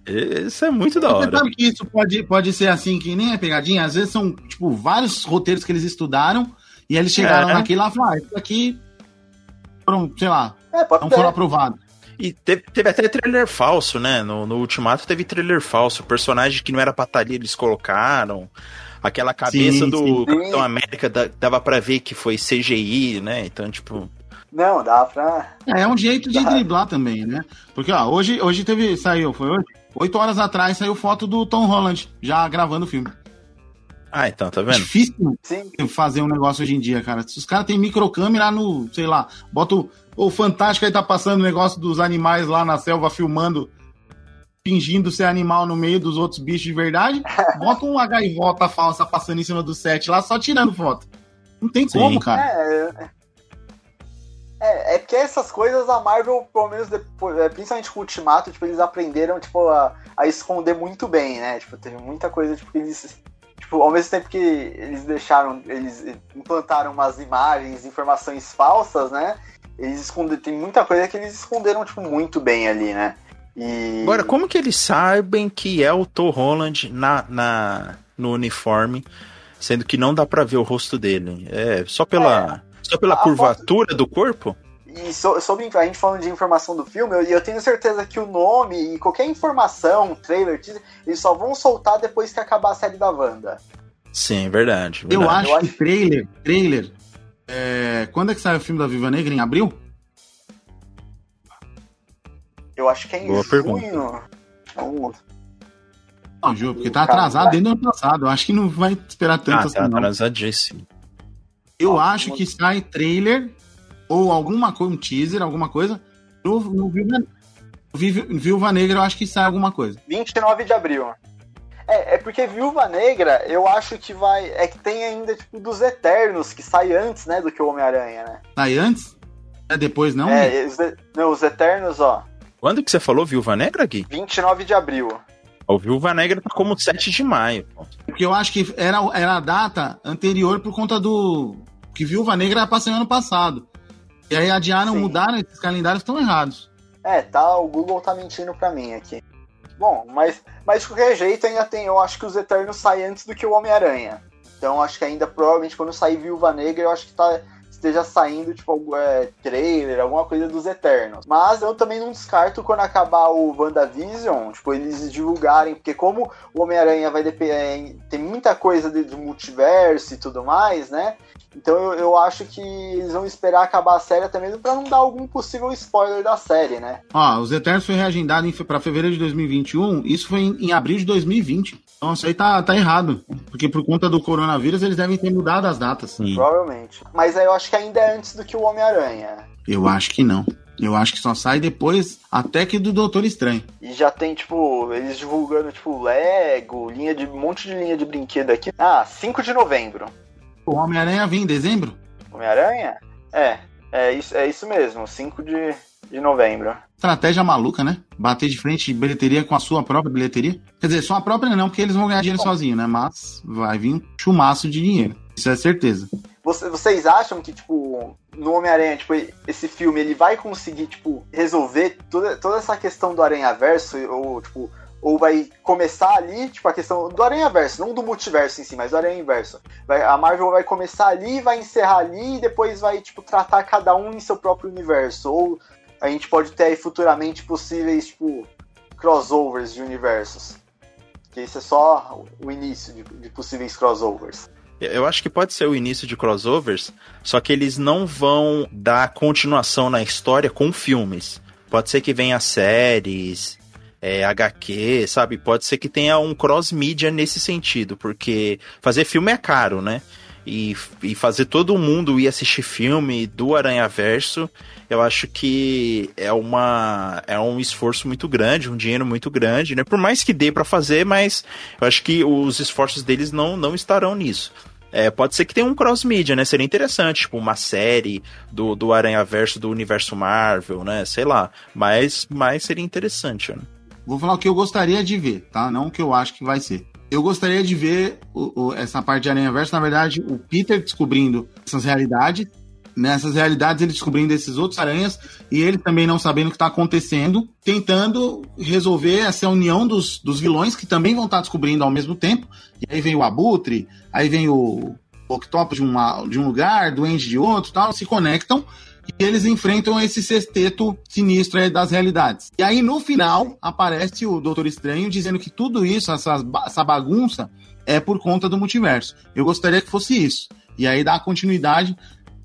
Isso é muito da Você hora. sabe que isso pode, pode ser assim, que nem é pegadinha? Às vezes são, tipo, vários roteiros que eles estudaram e eles chegaram É. naquele lá e falaram, ah, isso aqui sei lá, É, pode não ter. foram aprovados. E teve, teve até trailer falso, né? No, no Ultimato teve trailer falso. Personagem que não era pra estar ali, eles colocaram. Aquela cabeça Sim, do sim. Capitão América da- dava pra ver que foi CGI, né? Então, tipo. Não, dá pra. É, é um jeito de Ah. driblar também, né? Porque, ó, hoje, hoje teve, saiu, foi hoje? Oito horas atrás saiu foto do Tom Holland, já gravando o filme. Ah, então, tá vendo? Difícil Sim. fazer um negócio hoje em dia, cara. Se os caras têm microcâmera no, sei lá, bota o, o Fantástico aí tá passando o negócio dos animais lá na selva filmando, fingindo ser animal no meio dos outros bichos de verdade, bota uma gaivota falsa passando em cima do set lá, só tirando foto. Não tem Sim. como, cara. É, é, é porque essas coisas a Marvel, pelo menos depois, é, principalmente com o Ultimato, tipo, eles aprenderam, tipo, a, a esconder muito bem, né? Tipo, teve muita coisa, tipo, que eles. Tipo, ao mesmo tempo que eles deixaram, eles implantaram umas imagens, informações falsas, né? Eles esconderam, tem muita coisa que eles esconderam, tipo, muito bem ali, né? E... Agora, como que eles sabem que é o Tom Holland na, na, no uniforme, sendo que não dá pra ver o rosto dele? É só pela, só pela curvatura do corpo? E so- sobre a gente falando de informação do filme, eu, eu tenho certeza que o nome e qualquer informação, trailer, teaser, eles só vão soltar depois que acabar a série da Wanda. Sim, verdade. Eu verdade. acho Eu que acho- trailer, trailer. É, Quando é que sai o filme da Viva Negra? Em abril? Eu acho que é em Boa junho. pergunta. Então, Não, Ju, porque tá atrasado desde o ano passado. Eu acho que não vai esperar tanto Ah, assim, tá atrasadíssimo. Eu Ó, acho que sai trailer ou alguma coisa, um teaser, alguma coisa. No, no Viúva Negra, eu acho que sai alguma coisa. 29 de abril. É, é porque Viúva Negra, eu acho que vai. É que tem ainda, tipo, dos Eternos, que sai antes, né, do que o Homem-Aranha, né? Sai antes? É depois, não? É, os, não, os Eternos, ó, Quando que você falou Viúva Negra, Gui? 29 de abril. O Viúva Negra tá como 7 de maio. Porque eu acho que era, era a data anterior por conta do. Que Viúva Negra era pra ser ano passado. E aí adiaram, Sim. mudaram, esses calendários estão errados. É, tá, o Google tá mentindo pra mim aqui. Bom, mas, mas de qualquer jeito ainda tem, eu acho que os Eternos saem antes do que o Homem-Aranha. Então acho que ainda provavelmente quando sair Viúva Negra, eu acho que tá esteja saindo tipo é, trailer, alguma coisa dos Eternos. Mas eu também não descarto quando acabar o WandaVision, tipo eles divulgarem, porque como o Homem-Aranha vai depender, tem muita coisa de, de multiverso e tudo mais, né? Então eu, eu acho que eles vão esperar acabar a série até mesmo pra não dar algum possível spoiler da série, né? Ó, os Eternos foi reagendado pra fevereiro de 2021. Isso foi em, em abril de 2020. Então isso aí tá, tá errado. Porque por conta do coronavírus eles devem ter mudado as datas. Sim. Provavelmente. Mas aí eu acho que ainda é antes do que o Homem-Aranha. Eu acho que não. Eu acho que só sai depois, até que do Doutor Estranho. E já tem, tipo, eles divulgando, tipo, Lego, linha de. um monte de linha de brinquedo aqui. Ah, 5 de novembro. O Homem-Aranha vem em dezembro? Homem-Aranha? É, é isso, é isso mesmo, 5 de, de novembro. Estratégia maluca, né? Bater de frente de bilheteria com a sua própria bilheteria. Quer dizer, sua própria não, porque eles vão ganhar dinheiro sozinho, né? Mas vai vir um chumaço de dinheiro. Isso é certeza. Você- Vocês acham que, tipo, no Homem-Aranha, tipo, esse filme, ele vai conseguir, tipo, resolver toda, toda essa questão do Aranha-Verso, ou, tipo, ou vai começar ali, tipo, a questão do Aranha-Verso, não do multiverso em si, mas do Aranha-Verso. Vai- A Marvel vai começar ali, vai encerrar ali, e depois vai, tipo, tratar cada um em seu próprio universo. Ou a gente pode ter aí futuramente possíveis, tipo, crossovers de universos. Que isso é só o início de, de possíveis crossovers. Eu acho que pode ser o início de crossovers, só que eles não vão dar continuação na história com filmes. Pode ser que venha séries, é, HQ, sabe? Pode ser que tenha um cross-mídia nesse sentido, porque fazer filme é caro, né? E, e fazer todo mundo ir assistir filme do Aranha Verso, eu acho que é uma é um esforço muito grande, um dinheiro muito grande, né? Por mais que dê pra fazer, mas eu acho que os esforços deles não, não estarão nisso. É, pode ser que tenha um cross-mídia, né? Seria interessante, tipo, uma série do, do Aranha Verso do universo Marvel, né? Sei lá. Mas, mas seria interessante, né? Vou falar o que eu gostaria de ver, tá? Não o que eu acho que vai ser. Eu gostaria de ver o- o- essa parte de Aranha Verso, na verdade, o Peter descobrindo essas realidades. Nessas realidades, ele descobrindo esses outros aranhas e ele também não sabendo o que está acontecendo, tentando resolver essa união dos, dos vilões que também vão estar descobrindo ao mesmo tempo. E aí vem o Abutre, aí vem o Octopus de, uma, de um lugar, Duende de outro, tal, se conectam e eles enfrentam esse sexteto sinistro das realidades. E aí, no final, aparece o Doutor Estranho dizendo que tudo isso, essa, essa bagunça, é por conta do multiverso. Eu gostaria que fosse isso. E aí dá continuidade.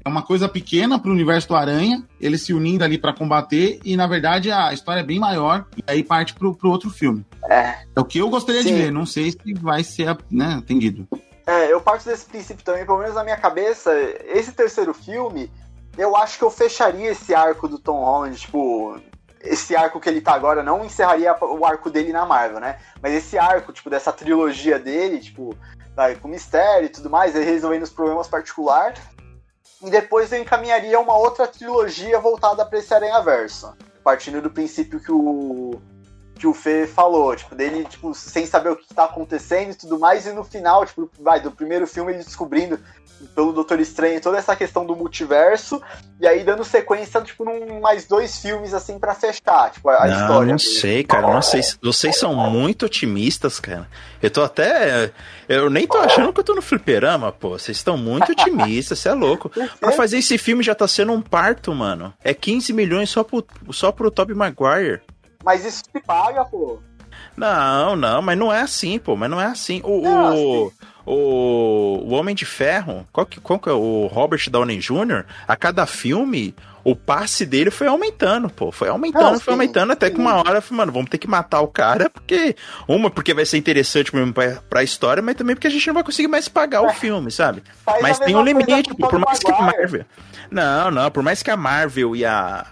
É uma coisa pequena para o universo do Aranha, eles se unindo ali para combater, e na verdade a história é bem maior, e aí parte pro, pro outro filme. É. É o que eu gostaria de Sim. ver, não sei se vai ser né, atendido. É, eu parto desse princípio também, pelo menos na minha cabeça, esse terceiro filme, eu acho que eu fecharia esse arco do Tom Holland, tipo, esse arco que ele tá agora não encerraria o arco dele na Marvel, né? Mas esse arco, tipo, dessa trilogia dele, tipo, vai, com mistério e tudo mais, ele resolvendo os problemas particulares. E depois eu encaminharia uma outra trilogia voltada para esse Aranha Verso. Partindo do princípio que o que o Fê falou, tipo, dele, tipo, sem saber o que tá acontecendo e tudo mais, e no final, tipo, vai, do primeiro filme ele descobrindo pelo Doutor Estranho toda essa questão do multiverso, e aí dando sequência, tipo, num mais dois filmes, assim, para fechar, tipo, a, não, história. Não sei, cara, não sei, vocês são muito otimistas, cara. Eu tô até, eu nem tô achando que eu tô no fliperama, pô, vocês estão muito otimistas, você é louco. Pra fazer esse filme já tá sendo um parto, mano. É 15 milhões só pro, só pro Tobey Maguire. Mas isso se paga, pô. Não, não, mas não é assim, pô, mas não é assim. O, não, o, assim. o, o Homem de Ferro, qual que, qual que é o Robert Downey Jr., a cada filme, o passe dele foi aumentando, pô. Foi aumentando, não, foi sim, aumentando, até sim. que uma hora, mano, vamos ter que matar o cara, porque. Uma, porque vai ser interessante mesmo pra, pra história, mas também porque a gente não vai conseguir mais pagar é. o filme, sabe? Faz mas tem um limite, pô, por mais que a Marvel. Não, não, por mais que a Marvel e a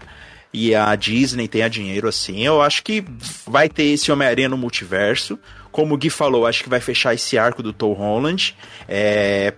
e a Disney tenha dinheiro assim, eu acho que vai ter esse Homem-Aranha no multiverso. Como o Gui falou, acho que vai fechar esse arco do Tom Holland. É,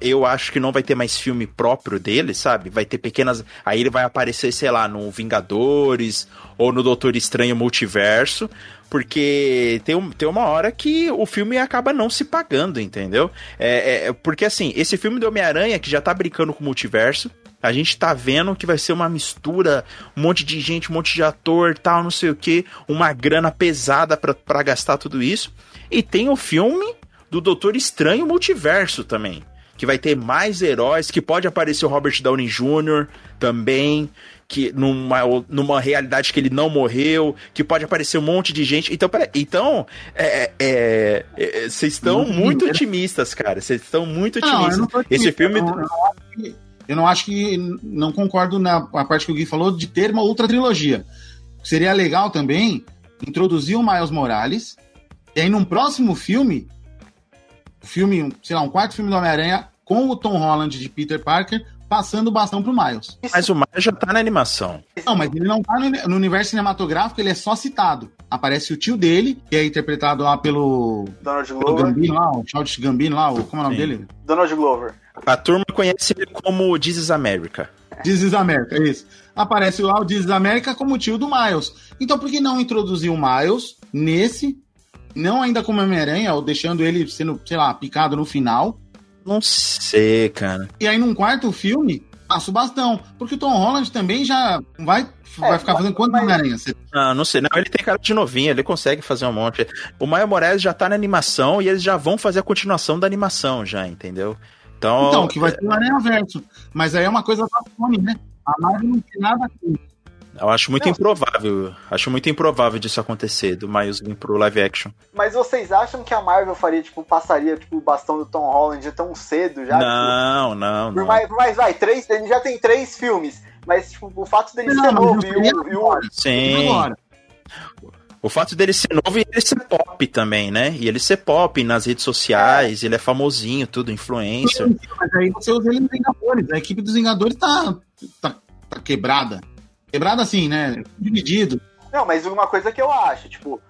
eu acho que não vai ter mais filme próprio dele, sabe? Vai ter pequenas. Aí ele vai aparecer, sei lá, no Vingadores ou no Doutor Estranho Multiverso. Porque tem, tem uma hora que o filme acaba não se pagando, entendeu? É, é porque assim, esse filme do Homem-Aranha, que já tá brincando com o multiverso, a gente tá vendo que vai ser uma mistura, um monte de gente, um monte de ator, tal, não sei o que, uma grana pesada para gastar tudo isso. E tem o filme do Doutor Estranho Multiverso também, que vai ter mais heróis, que pode aparecer o Robert Downey Jr. também, que numa, numa realidade que ele não morreu, que pode aparecer um monte de gente. Então, peraí, então, é, é, é, vocês é, estão muito otimistas, cara. Vocês estão muito otimistas. Não, Esse filme. Não, não, eu não acho que. Não concordo na parte que o Gui falou de ter uma outra trilogia. Seria legal também introduzir o Miles Morales. E aí, num próximo filme, filme, sei lá, um quarto filme do Homem-Aranha com o Tom Holland de Peter Parker passando o bastão pro Miles. Mas o Miles já tá na animação. Não, mas ele não tá no, no, universo cinematográfico, ele é só citado. Aparece o tio dele, que é interpretado lá pelo. Donald Glover. Gambino lá, o Charles Gambino lá, o, como é o nome Sim. dele? Donald Glover. A turma conhece ele como This is America. This is America, é isso. Aparece lá o This is America como tio do Miles. Então por que não introduzir o Miles nesse, não ainda como Homem-Aranha, ou deixando ele sendo, sei lá, picado no final? Não sei, cara. E aí num quarto filme, passa o bastão. Porque o Tom Holland também já vai, é, vai ficar fazendo quanto Homem-Aranha? Ah, não sei. Não, ele tem cara de novinho, ele consegue fazer um monte. O Maio Morales já tá na animação e eles já vão fazer a continuação da animação já, entendeu? Então, então que vai ser o Aranha Verso. Mas aí é uma coisa da Sony, né? A Marvel não tem nada com isso. Eu acho muito não. improvável. Acho muito improvável disso acontecer, do Miles vir pro live action. Mas vocês acham que a Marvel faria, tipo, passaria tipo, o bastão do Tom Holland tão cedo já? Não, tipo, não, por não. Mais, por mais, vai, três, ele já tem três filmes. Mas, tipo, o fato dele não, ser novo e o, e o. O fato dele ser novo e ele ser pop também, né? E ele ser pop nas redes sociais, ele é famosinho, tudo, influencer. Sim, mas aí você usa ele nos Vingadores. A equipe dos Vingadores tá, tá, tá quebrada. Quebrado assim, né? Dividido. Não, mas uma coisa que eu acho, tipo,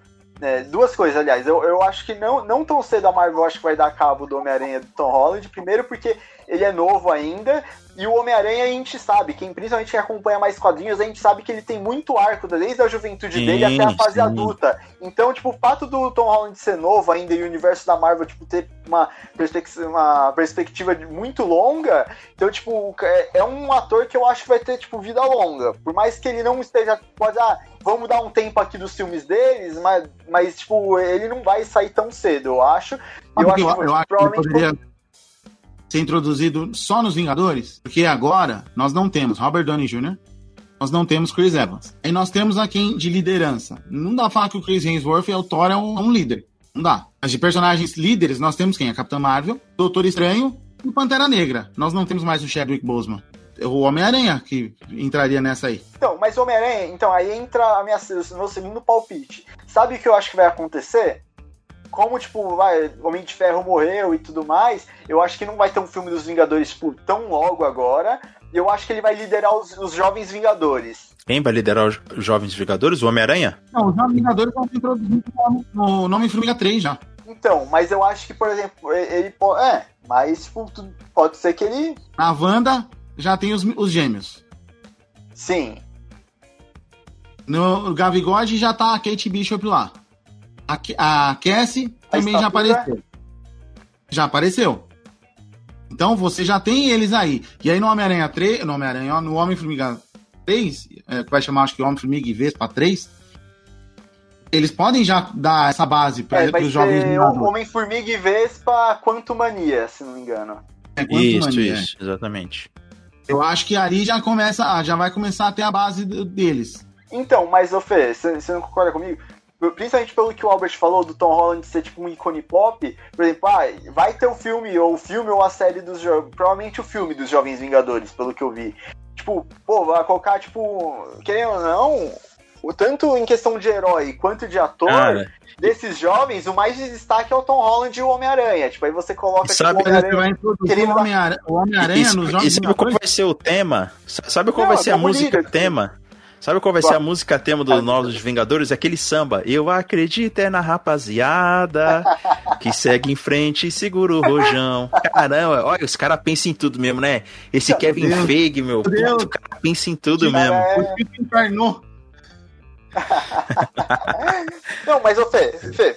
é, duas coisas, aliás. Eu, eu acho que não, não tão cedo a Marvel acho que vai dar cabo do Homem-Aranha do Tom Holland. Primeiro porque ele é novo ainda. E o Homem-Aranha a gente sabe, quem principalmente quem acompanha mais quadrinhos, a gente sabe que ele tem muito arco, desde a juventude sim, dele até a fase sim. adulta. Então, tipo, o fato do Tom Holland ser novo ainda e o universo da Marvel, tipo, ter uma perspectiva, uma perspectiva muito longa, então, tipo, é, é, um ator que eu acho que vai ter, tipo, vida longa. Por mais que ele não esteja, pode, ah, vamos dar um tempo aqui dos filmes deles, mas, mas tipo, ele não vai sair tão cedo, eu acho. Eu, eu acho, eu, eu acho que poderia ser introduzido só nos Vingadores, porque agora nós não temos Robert Downey Jr., nós não temos Chris Evans. Aí nós temos a quem de liderança. Não dá pra falar que o Chris Hemsworth é o Thor é um, é um líder. Não dá. Mas de personagens líderes, nós temos quem? A Capitã Marvel, Doutor Estranho e Pantera Negra. Nós não temos mais o Chadwick Boseman. O Homem-Aranha que entraria nessa aí. Então, mas Homem-Aranha, então, aí entra a minha, o meu segundo palpite. Sabe o que eu acho que vai acontecer? Como, tipo, vai, Homem de Ferro morreu e tudo mais, eu acho que não vai ter um filme dos Vingadores, tipo, tão logo agora, E eu acho que ele vai liderar os, os Jovens Vingadores. Quem vai liderar os Jovens Vingadores? O Homem-Aranha? Não, os Jovens Vingadores vão ser introduzidos no, no Homem-Formiga 3 já. Então, mas eu acho que, por exemplo, ele pode. É, mas tipo, pode ser que ele. Na Wanda já tem os, os gêmeos. Sim. No Gavigode já tá a Kate Bishop lá. A, a Cassie também já apareceu. Já apareceu. Então você já tem eles aí. E aí no Homem-Aranha 3, no Homem-Aranha, no Homem-Formiga 3, é, que vai chamar acho que Homem-Formiga e Vespa 3, eles podem já dar essa base para é, os jovens Homem-Formiga e Vespa Quanto Mania, se não me engano. É, isso, Mania, isso, é. exatamente. Eu acho que ali já começa, já vai começar a ter a base deles. Então, mas, ô Fê, você não concorda comigo? Principalmente pelo que o Albert falou do Tom Holland ser tipo um ícone pop, por exemplo, ah, vai ter o um filme, ou o filme ou a série dos jovens. Provavelmente o filme dos Jovens Vingadores, pelo que eu vi. Tipo, pô, vai colocar, tipo, querendo ou não, o tanto em questão de herói quanto de ator, Cara. desses jovens, o mais de destaque é o Tom Holland e o Homem-Aranha. Tipo, aí você coloca sabe, tipo, o Homem-Aranha. O Homem-Aranha Homem nos jogos. E sabe qual vai ser o tema? Sabe qual não, vai ser a música tema? Sabe qual vai ser a música tema dos Novos Vingadores? Aquele samba. Eu acredito é na rapaziada que segue em frente e segura o rojão. Caramba, olha, os caras pensam em tudo mesmo, né? Esse Kevin Deus. Feige, meu, Deus. o cara pensa em tudo mesmo. É... não, mas ô Fê, Fê,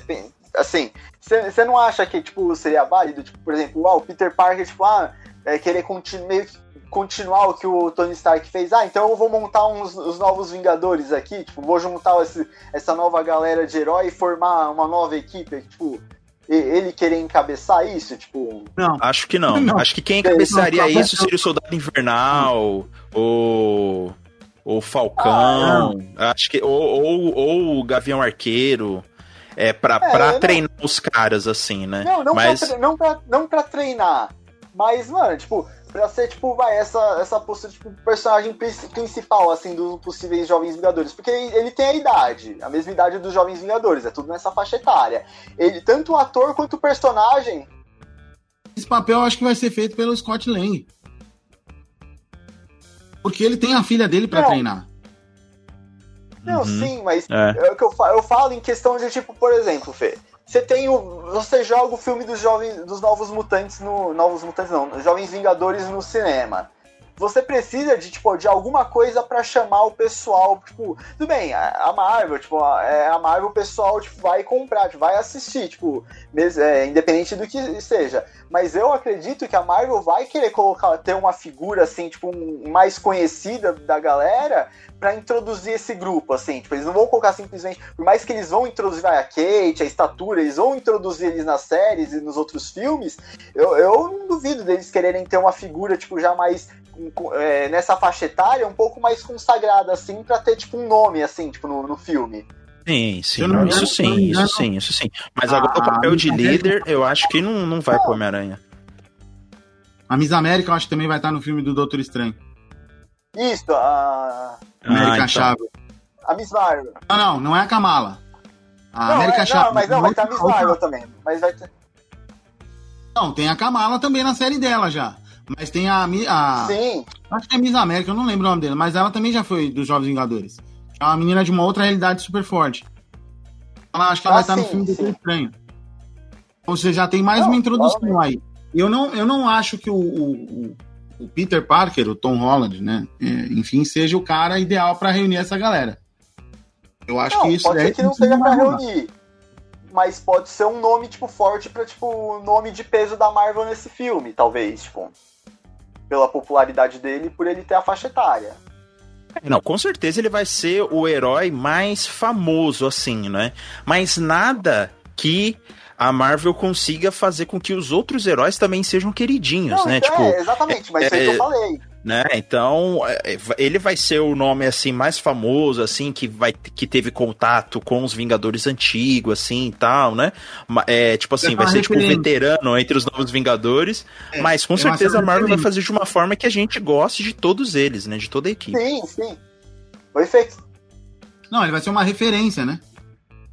assim, você não acha que, tipo, seria válido, tipo, por exemplo, ah, o Peter Parker, tipo, ah, é, querer continuar, meio que continuar o que o Tony Stark fez. Ah, então eu vou montar uns, os novos Vingadores aqui, tipo, vou juntar esse, essa nova galera de herói e formar uma nova equipe, tipo, ele querer encabeçar isso, tipo... Não. Acho que não. não. Acho que quem encabeçaria não, isso seria o Soldado Invernal, o... O Falcão, ah, acho que ou, ou, ou o Gavião Arqueiro, é pra, é, pra treinar os caras, assim, né? Não, não, mas... pra, não, pra, não pra treinar, mas, mano, tipo, pra ser, tipo, vai, essa, essa postura, tipo, personagem principal, assim, dos possíveis Jovens Vingadores. Porque ele, tem a idade, a mesma idade dos Jovens Vingadores, é tudo nessa faixa etária. Ele, tanto o ator quanto o personagem. Esse papel eu acho que vai ser feito pelo Scott Lang. Porque ele tem a filha dele para treinar. Não, uhum. sim, mas é. é. o que eu falo, eu falo em questão de, tipo, por exemplo, Fê, você tem o. Você joga o filme dos jovens. dos Novos Mutantes no. Novos Mutantes não, Jovens Vingadores no cinema. Você precisa de, tipo, de alguma coisa para chamar o pessoal, tipo, tudo bem, a Marvel, tipo, é, a Marvel o pessoal tipo, vai comprar, tipo, vai assistir, tipo, mesmo, é, independente do que seja. Mas eu acredito que a Marvel vai querer colocar, ter uma figura, assim, tipo, um, mais conhecida da galera para introduzir esse grupo, assim, tipo, eles não vão colocar simplesmente, por mais que eles vão introduzir vai, a Kate, a estatura, eles vão introduzir eles nas séries e nos outros filmes, eu, eu não duvido deles quererem ter uma figura, tipo, já mais é, nessa faixa etária, um pouco mais consagrada, assim, para ter, tipo, um nome, assim, tipo, no, no filme. Sim, sim, não, isso sim, isso sim, isso sim. Mas agora o papel de líder, eu acho que não, não vai pro Homem-Aranha. A Miss América, eu acho que também vai estar no filme do Doutor Estranho. Isso, a. América ah, então. Chave. A Miss Marvel. Não, não, não é a Kamala. A não, América é, Chave. Não, mas não, vai ter a Miss Marvel também. Mas vai ter. Não, tem a Kamala também na série dela já. Mas tem a. a Sim. Acho que é Miss América, eu não lembro o nome dela, mas ela também já foi dos Jovens Vingadores. É uma menina de uma outra realidade super forte. Ela, acho que ela ah, vai estar no filme do Estranho. Ou seja, já tem mais não, uma introdução aí. Eu não, eu não acho que o, o, o Peter Parker, o Tom Holland, né? É, enfim, seja o cara ideal para reunir essa galera. Eu acho não, que isso pode é ser que não seja para reunir, mas pode ser um nome tipo forte para tipo nome de peso da Marvel nesse filme, talvez, tipo, pela popularidade dele, por ele ter a faixa etária. Não, com certeza ele vai ser o herói mais famoso, assim, né? Mas nada que a Marvel consiga fazer com que os outros heróis também sejam queridinhos, Não, né? Então tipo, é, exatamente, mas é, isso que eu falei. Né? Então, é, ele vai ser o nome assim mais famoso assim que vai que teve contato com os Vingadores antigos assim e tal, né? É, tipo assim, vai ser tipo um veterano entre os novos Vingadores, é, mas com certeza a Marvel vai fazer de uma forma que a gente goste de todos eles, né? De toda a equipe. Sim, sim. Foi feito. Não, ele vai ser uma referência, né?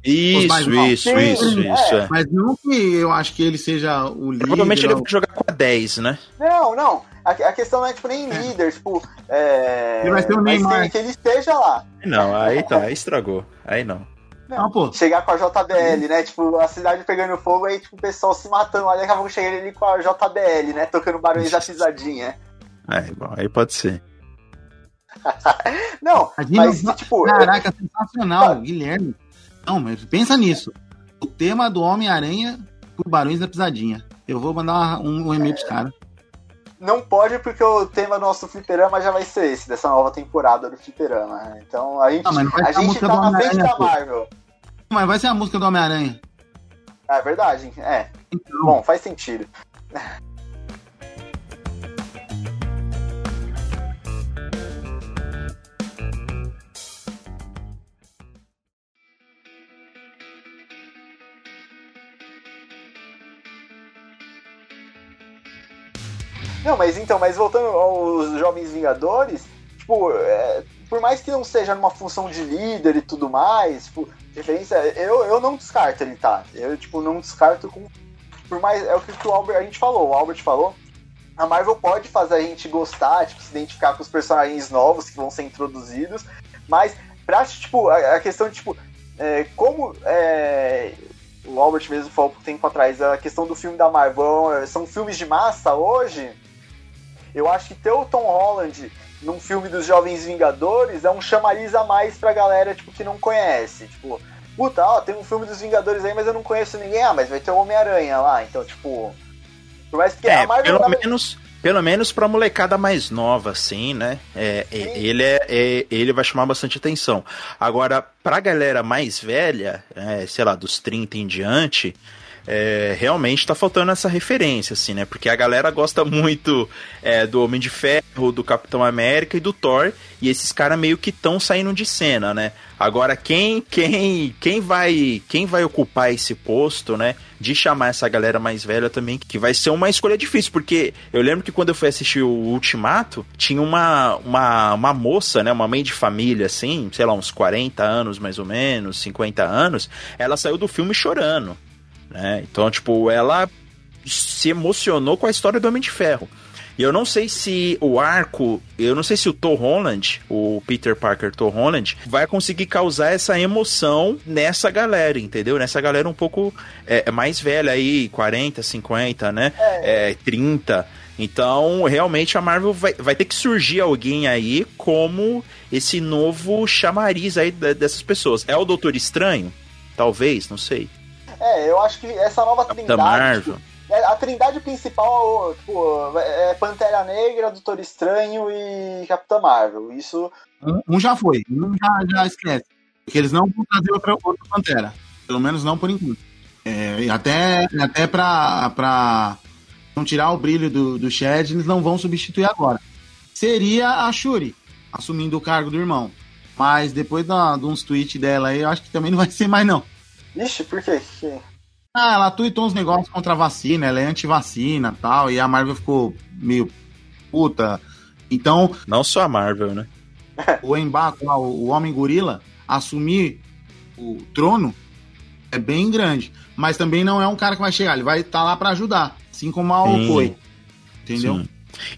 Isso, isso, isso, isso, é. Mas não que eu acho que ele seja o líder. Provavelmente ele vai jogar quadrinhos 10, né? Não, não. A, a questão não é tipo, nem líder, tipo. É... Ele vai ser o Neymar. que, que ele esteja lá. Não, aí tá, aí estragou. Aí não. Não, pô. Chegar com a JBL, né? Tipo, a cidade pegando fogo, aí, tipo, o pessoal se matando lá, daqui a pouco chega ele com a JBL, né? Tocando barulhos da pisadinha. Aí, bom, aí pode ser. Não, Imagina mas, tipo, Caraca, sensacional, Guilherme. Não, mas pensa nisso. O tema do Homem-Aranha por Barões da Pisadinha. Eu vou mandar um, um e-mail pros caras. não pode porque o tema do nosso fliperama já vai ser esse, dessa nova temporada do fliperama. Então a gente, Não, a a gente música tá na frente da. Marvel. Mas vai ser a música do Homem-Aranha. Ah, é verdade, é. Então, Bom, faz sentido. Não, mas então, mas voltando aos Jovens Vingadores, tipo, é, por mais que não seja numa função de líder e tudo mais, tipo, referência, eu, eu não descarto ele, tá? Eu, tipo, não descarto com. Por mais. É o que o Albert, a gente falou, o Albert falou. A Marvel pode fazer a gente gostar, tipo, se identificar com os personagens novos que vão ser introduzidos, mas pra, tipo, a, a questão de, tipo, é, como é, o Albert mesmo falou por tempo atrás, a questão do filme da Marvel, é, são filmes de massa hoje, eu acho que ter o Tom Holland num filme dos Jovens Vingadores é um chamariz a mais pra galera, tipo, que não conhece, tipo, puta, ó, tem um filme dos Vingadores aí, mas eu não conheço ninguém, ah, mas vai ter o Homem-Aranha lá, então, tipo... Por mais que É, Marvel... pelo menos, pelo menos pra molecada mais nova, assim, né? É, é, ele, é, é- ele vai chamar bastante atenção. Agora, pra galera mais velha, é, sei lá, dos 30 em diante, é, realmente tá faltando essa referência, assim, né? Porque a galera gosta muito é, do Homem de Ferro, do Capitão América e do Thor, e esses caras meio que estão saindo de cena, né? Agora, quem, quem, quem vai quem vai ocupar esse posto, né? De chamar essa galera mais velha também, que vai ser uma escolha difícil, porque eu lembro que quando eu fui assistir o Ultimato, tinha uma, uma, uma moça, né? Uma mãe de família, assim, sei lá, uns 40 anos mais ou menos, 50 anos, ela saiu do filme chorando, né? Então, tipo, ela se emocionou com a história do Homem de Ferro. E eu não sei se o arco, eu não sei se o Tom Holland, o Peter Parker Tom Holland, vai conseguir causar essa emoção nessa galera, entendeu? Nessa galera um pouco é, mais velha aí, 40, 50, né? É, 30. Então, realmente a Marvel vai, vai ter que surgir alguém aí como esse novo chamariz aí dessas pessoas. É o Doutor Estranho? Talvez, não sei. É, eu acho que essa nova Da trindade... Marvel. É, a trindade principal tipo, é Pantera Negra, Doutor Estranho e Capitã Marvel. Isso. Um, já foi, um já, já esquece. Porque eles não vão trazer outra, outra Pantera. Pelo menos não por enquanto. É, e até, até pra, pra não tirar o brilho do, do Shed, eles não vão substituir agora. Seria a Shuri, assumindo o cargo do irmão. Mas depois da, de uns tweets dela aí, eu acho que também não vai ser mais, não. Ixi, por quê? Que- Ah, ela tweetou uns negócios contra a vacina, ela é anti-vacina e tal, e a Marvel ficou meio puta. Então, Não só a Marvel, né? o Embaco, lá, o Homem Gorila, assumir o trono é bem grande. Mas também não é um cara que vai chegar, ele vai estar lá pra ajudar. Assim como a Sim. foi. Entendeu? Sim.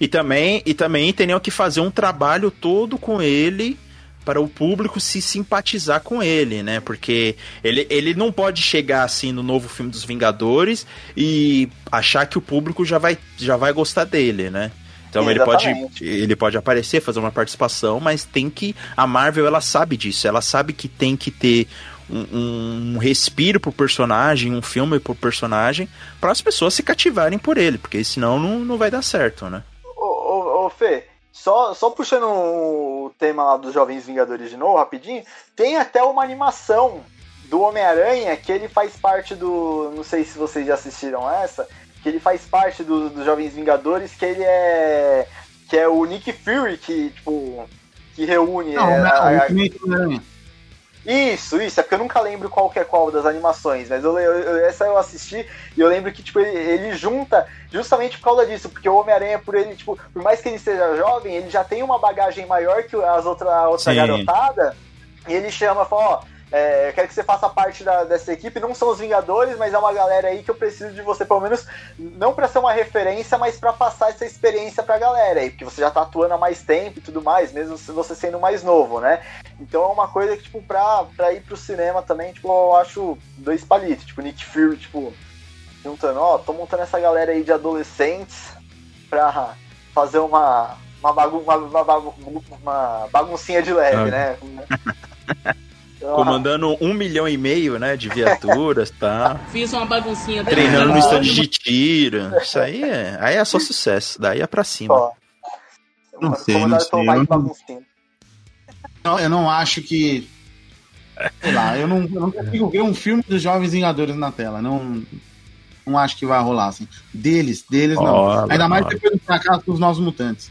E também, e também teriam que fazer um trabalho todo com ele para o público se simpatizar com ele, né? Porque ele, ele não pode chegar assim no novo filme dos Vingadores e achar que o público já vai, já vai gostar dele, né? Então ele pode, ele pode aparecer, fazer uma participação, mas tem que. A Marvel ela sabe disso, ela sabe que tem que ter um, um respiro pro personagem, um filme pro personagem, para as pessoas se cativarem por ele, porque senão não, não vai dar certo, né? Ô, ô, ô, Fê, só, só puxando o tema lá dos Jovens Vingadores de novo, rapidinho, tem até uma animação do Homem-Aranha que ele faz parte do. Não sei se vocês já assistiram essa, que ele faz parte do- dos Jovens Vingadores, que ele é. Que é o Nick Fury que, tipo. Que reúne. Não, é, não, a- o a- Ultimate Homem-Aranha. Isso, isso, é porque eu nunca lembro qual que é qual das animações, mas eu, eu- essa eu assisti e eu lembro que, tipo, ele, ele junta justamente por causa disso, porque o Homem-Aranha, por ele, tipo, por mais que ele seja jovem, ele já tem uma bagagem maior que as outra, a outra Sim. garotada, e ele chama, fala, ó, É, eu quero que você faça parte da- dessa equipe. Não são os Vingadores, mas é uma galera aí que eu preciso de você, pelo menos, não pra ser uma referência, mas pra passar essa experiência pra galera aí, porque você já tá atuando há mais tempo e tudo mais, mesmo se você sendo mais novo, né? Então é uma coisa que, tipo, pra, pra ir pro cinema também, tipo, eu acho dois palitos. Tipo, Nick Fury, tipo, juntando, ó, tô montando essa galera aí de adolescentes pra fazer uma. Uma, bagun uma, uma, bagun- uma baguncinha de leve, Ah. né? Comandando um milhão e meio, né, de viaturas, tá? Fiz uma baguncinha Treinando no estande de tiro. Isso aí é, aí é só sucesso. Daí é pra cima. Não sei, não sei, eu não- eu não acho que. Sei lá, eu não, eu não consigo ver um filme dos Jovens Vingadores na tela. Não, não acho que vai rolar, assim. Deles, deles não. Olha, Ainda mais olha. depois do fracasso dos Novos Mutantes.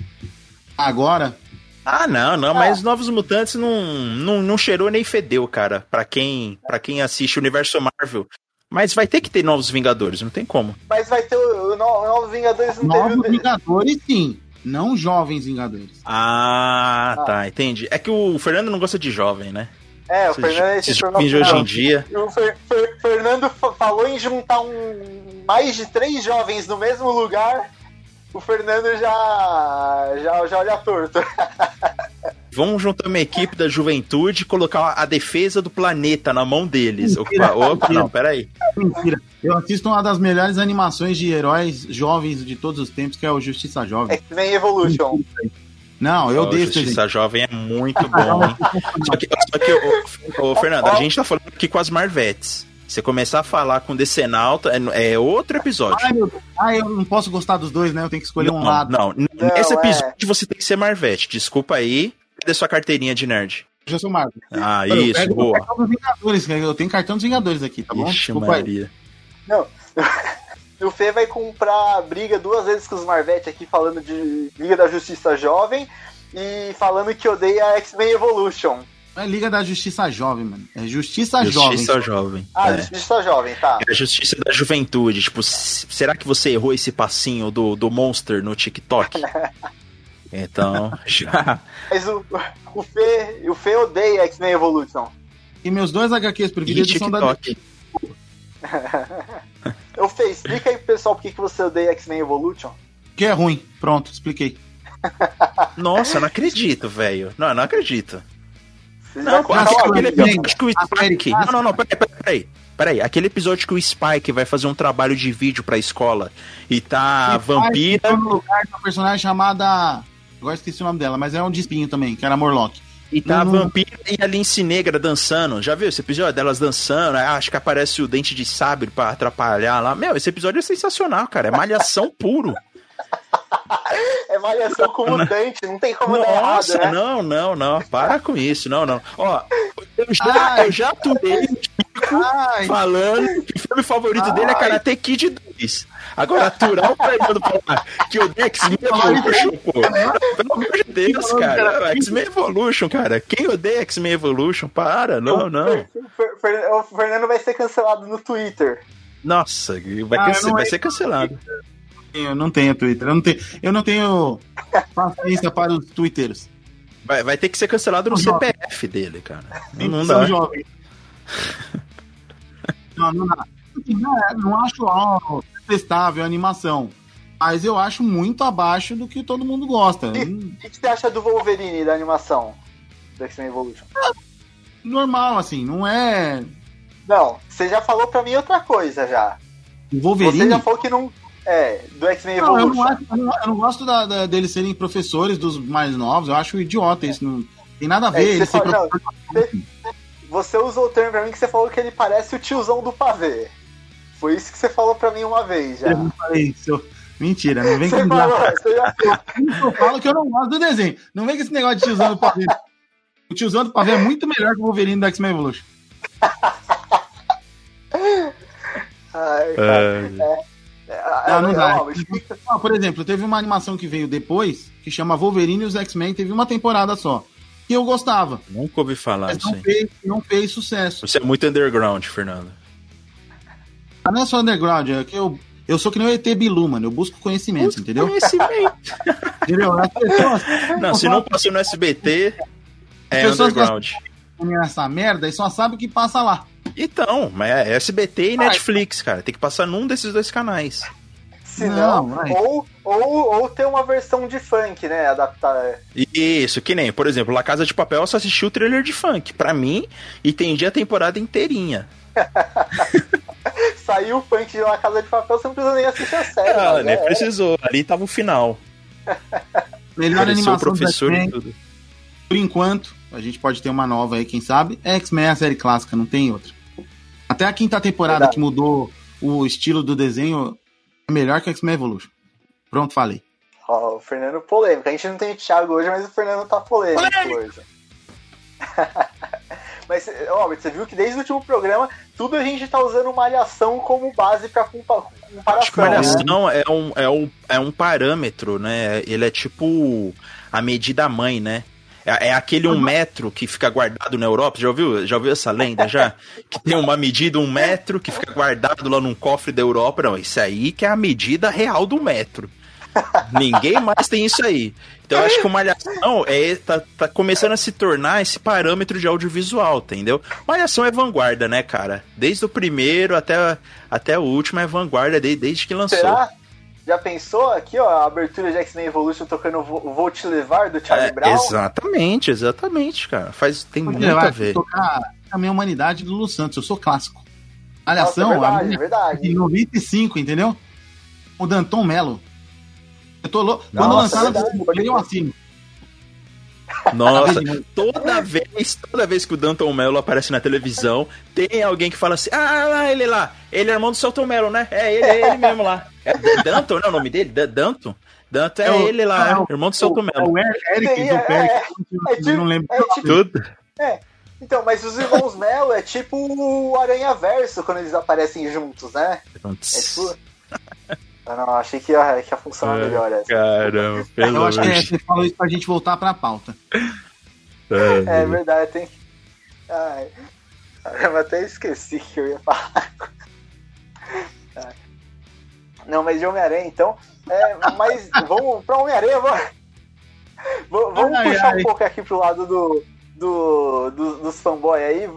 Agora, Ah, não, não, mas os Novos Mutantes não, não, não cheirou nem fedeu, cara. Pra quem, pra quem assiste o universo Marvel. Mas vai ter que ter Novos Vingadores, não tem como. Mas vai ter o, o No- o Novos Vingadores não teve Novos o. Vingadores, sim. Não Jovens Vingadores. Ah, Ah. tá, entendi. É que o Fernando não gosta de jovem, né? É, o Esses, Fernando esse tornou hoje em dia. O Fer- Fer- Fernando fa- falou em juntar um, mais de três jovens no mesmo lugar. O Fernando já, já, já olha torto. Vamos juntar uma equipe da juventude e colocar a defesa do planeta na mão deles. Mentira, Opa, não, peraí. Mentira. Eu assisto uma das melhores animações de heróis jovens de todos os tempos, que é o Justiça Jovem. X-Men Evolution. Não, eu deixo, gente. Justiça Jovem é muito bom, hein? Só que, só que ô, ô, Fernando, a gente tá falando aqui com as Marvetes. Você começar a falar com Decenalta é, é outro episódio. Ai, meu Deus. Ah, eu não posso gostar dos dois, né? Eu tenho que escolher um não, lado. não, Não, nesse é. episódio você tem que ser Marvete. Desculpa aí. Cadê sua carteirinha de nerd? Eu sou Marvel. Ah, Eu isso, boa. cartão dos Vingadores, que eu tenho cartão dos Vingadores aqui, tá bom? Ixi, Desculpa aí. Maria. O Fê vai comprar briga duas vezes com os Marvete aqui, falando de Liga da Justiça Jovem e falando que odeia X-Men Evolution. Não é Liga da Justiça Jovem, mano. É Justiça, Jovem. Justiça Jovem. Ah, é. Justiça Jovem, tá. É a justiça da juventude. Tipo, será que você errou esse passinho do, do Monster no TikTok? Então, já. Mas o, o, Fê, o Fê odeia X-Men Evolution. E meus dois HQs preferidos são da TikTok. Ô Fê, explica aí pro pessoal por que que você odeia X-Men Evolution. que é ruim. Pronto, expliquei. Nossa, eu não acredito, velho. Não, eu não acredito. Não, pô, tá aquele, episódio que o A Spike. Não, clássica. não, não, peraí, peraí, peraí. Aquele episódio que o Spike vai fazer um trabalho de vídeo pra escola e tá a vampira. Ficou no lugar de uma personagem chamada. Agora esqueci o nome dela, mas é um de espinho também, que era Morlock. E tá a Não, não. vampira e a lince negra dançando. Já viu esse episódio delas dançando? Ah, Acho que aparece o dente de sabre pra atrapalhar lá. Meu, esse episódio é sensacional, cara. É malhação puro. Malhação com mutante, não tem como dar errado, Nossa, né? não, não, não. Para com isso. Não, não. Ó, eu já, Ai. eu já aturei o Tico Ai, falando que o filme favorito dele é Karate Kid 2. Agora, aturar o Fernando falar que o X-Men Evolution, pô. Pelo amor de Deus, cara. X-Men Evolution, cara. Quem odeia X-Men Evolution? Para, não, não. O Fernando vai ser cancelado no Twitter. Nossa, vai, Ah, cance- vai ser cancelado. Eu não tenho Twitter. Eu não tenho, eu não tenho paciência para os twitteiros. Vai, vai ter que ser cancelado no Não, CPF dele, cara. Não, não São dá. jovens. não, não dá. Assim, Não, é- não acho ó, detestável a animação. Mas eu acho muito abaixo do que todo mundo gosta. E- O que que você acha do Wolverine da animação do X-Men Evolution? Normal, assim, não é. Não, você já falou pra mim outra coisa já. O Você Wolverine. já falou que não. É, do X-Men eu, Evolution. não acho- eu não, gosto da, da- deles serem professores dos mais novos. Eu acho idiota isso. Não tem nada a É, ver. você eles serem fala- não, Você usou o termo pra mim que você falou que ele parece o tiozão do pavê. Foi isso que você falou pra mim uma vez já. Eu não falei isso. Mentira, não vem com Você falou, você já Eu falo que eu não gosto do desenho. Não vem com esse negócio de tiozão do pavê. O tiozão do pavê é muito melhor que o Wolverine do X-Men Evolution. Ai, cara. É, É, Não, não dá. explica- Ah, por exemplo, teve uma animação que veio depois, que chama Wolverine e os X-Men, teve uma temporada só. Que eu gostava, nunca ouvi falar mas disso não fez, não fez sucesso. Você é muito underground, Fernando. Mas Não é só underground, é que eu, eu sou que nem o ET Bilu, mano. Eu busco conhecimento, entendeu? Conhecimento. Entendeu? As pessoas, Não, se não passou no SBT, é underground. nessa merda e só sabe o que passa lá. Então, mas é SBT e Vai. Netflix, cara. Tem que passar num desses dois canais. Se não, Não, ou, ou, ou ter uma versão de funk, né? Adaptar. Isso, que nem, por exemplo, La Casa de Papel eu só assisti o trailer de funk. Pra mim, entendi a temporada inteirinha. Saiu o funk de La Casa de Papel, você não precisa nem assistir a série. Ah, mas nem é- precisou. Ali tava o final. Melhor Apareceu animação o professor e tudo. por enquanto, a gente pode ter uma nova aí, quem sabe. X-Men é a série clássica, não tem outra. Até a quinta temporada Verdade. que mudou o estilo do desenho é melhor que X-Men Evolution. Pronto, falei. Ó, o Fernando polêmico. A gente não tem o Thiago hoje, mas o Fernando tá polêmico Polêmico! hoje. mas, Robert, você viu que desde o último programa, tudo a gente tá usando malhação como base pra compa comparação. Acho que né? malhação é, um, é, um, é um parâmetro, né? Ele é tipo a medida mãe, né? É, é aquele um metro que fica guardado na Europa. Já ouviu, já ouviu essa lenda já? Que tem uma medida um metro que fica guardado lá num cofre da Europa. Não, isso aí que é a medida real do metro. Ninguém mais tem isso aí. Então eu acho que o Malhação é, tá, tá começando a se tornar esse parâmetro de audiovisual, entendeu? Malhação é vanguarda, né, cara? Desde o primeiro até, até o último é vanguarda desde, desde que lançou. Será? Já pensou aqui, ó, a abertura de X-Men Evolution tocando Vou, Vou Te Levar do Charlie É, Brown? exatamente, exatamente, cara. Faz, tem Pode muito levar, a ver. tocar a minha humanidade do Lu Santos. Eu sou clássico. Nossa, é Malhação, a verdade, é verdade. de 95, entendeu? O Danton Mello. Eu tô louco. Quando Nossa, lançar verdade, na pode eu assino. Nossa, toda vez, toda vez que o Danton Mello aparece na televisão, tem alguém que fala assim: Ah, lá, ele lá, ele é irmão do Celton Mello, né? É ele, é ele mesmo lá. É Danton, não é o nome dele? D- Danton? Danton é, É o- ele lá, é irmão do Celton É Mello. o Er- Eric É, do Perry. é Eu tipo- não lembro. é o nome tipo- dele. Tudo. Então, mas os irmãos Mello é tipo o Aranha Verso quando eles aparecem juntos, né? É Putz, tipo. Ah, não, achei que ia, que ia funcionar É, melhor essa. Caramba, pelo Eu acho que é, você falou isso pra gente voltar pra pauta. Deus. É verdade, tem. Ai, eu até esqueci que eu ia falar. Não, mas de Homem-Aranha, então. É, mas vamos pra Homem-Aranha, vamos, vamos Ai, puxar ai. um pouco aqui pro lado do, do, do- dos fanboys aí,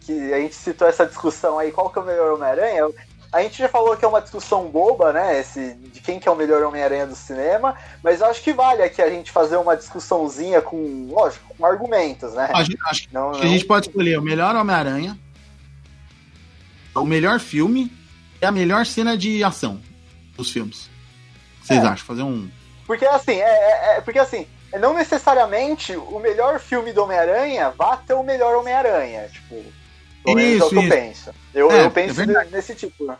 que a gente citou essa discussão aí, qual que é o melhor Homem-Aranha? A gente já falou que é uma discussão boba, né? Esse, de quem que é o melhor Homem-Aranha do cinema, mas eu acho que vale aqui a gente fazer uma discussãozinha com, lógico, com argumentos, né? A gente, acho que Não, a gente pode escolher o melhor Homem-Aranha, o melhor filme e a melhor cena de ação dos filmes. Vocês É. acham? Fazer um. Porque assim, é, é- é- porque assim, não necessariamente o melhor filme do Homem-Aranha vá ter o melhor Homem-Aranha. Tipo, pelo menos é o Isso, que eu isso. penso. Eu, É, eu é penso nesse tipo. né?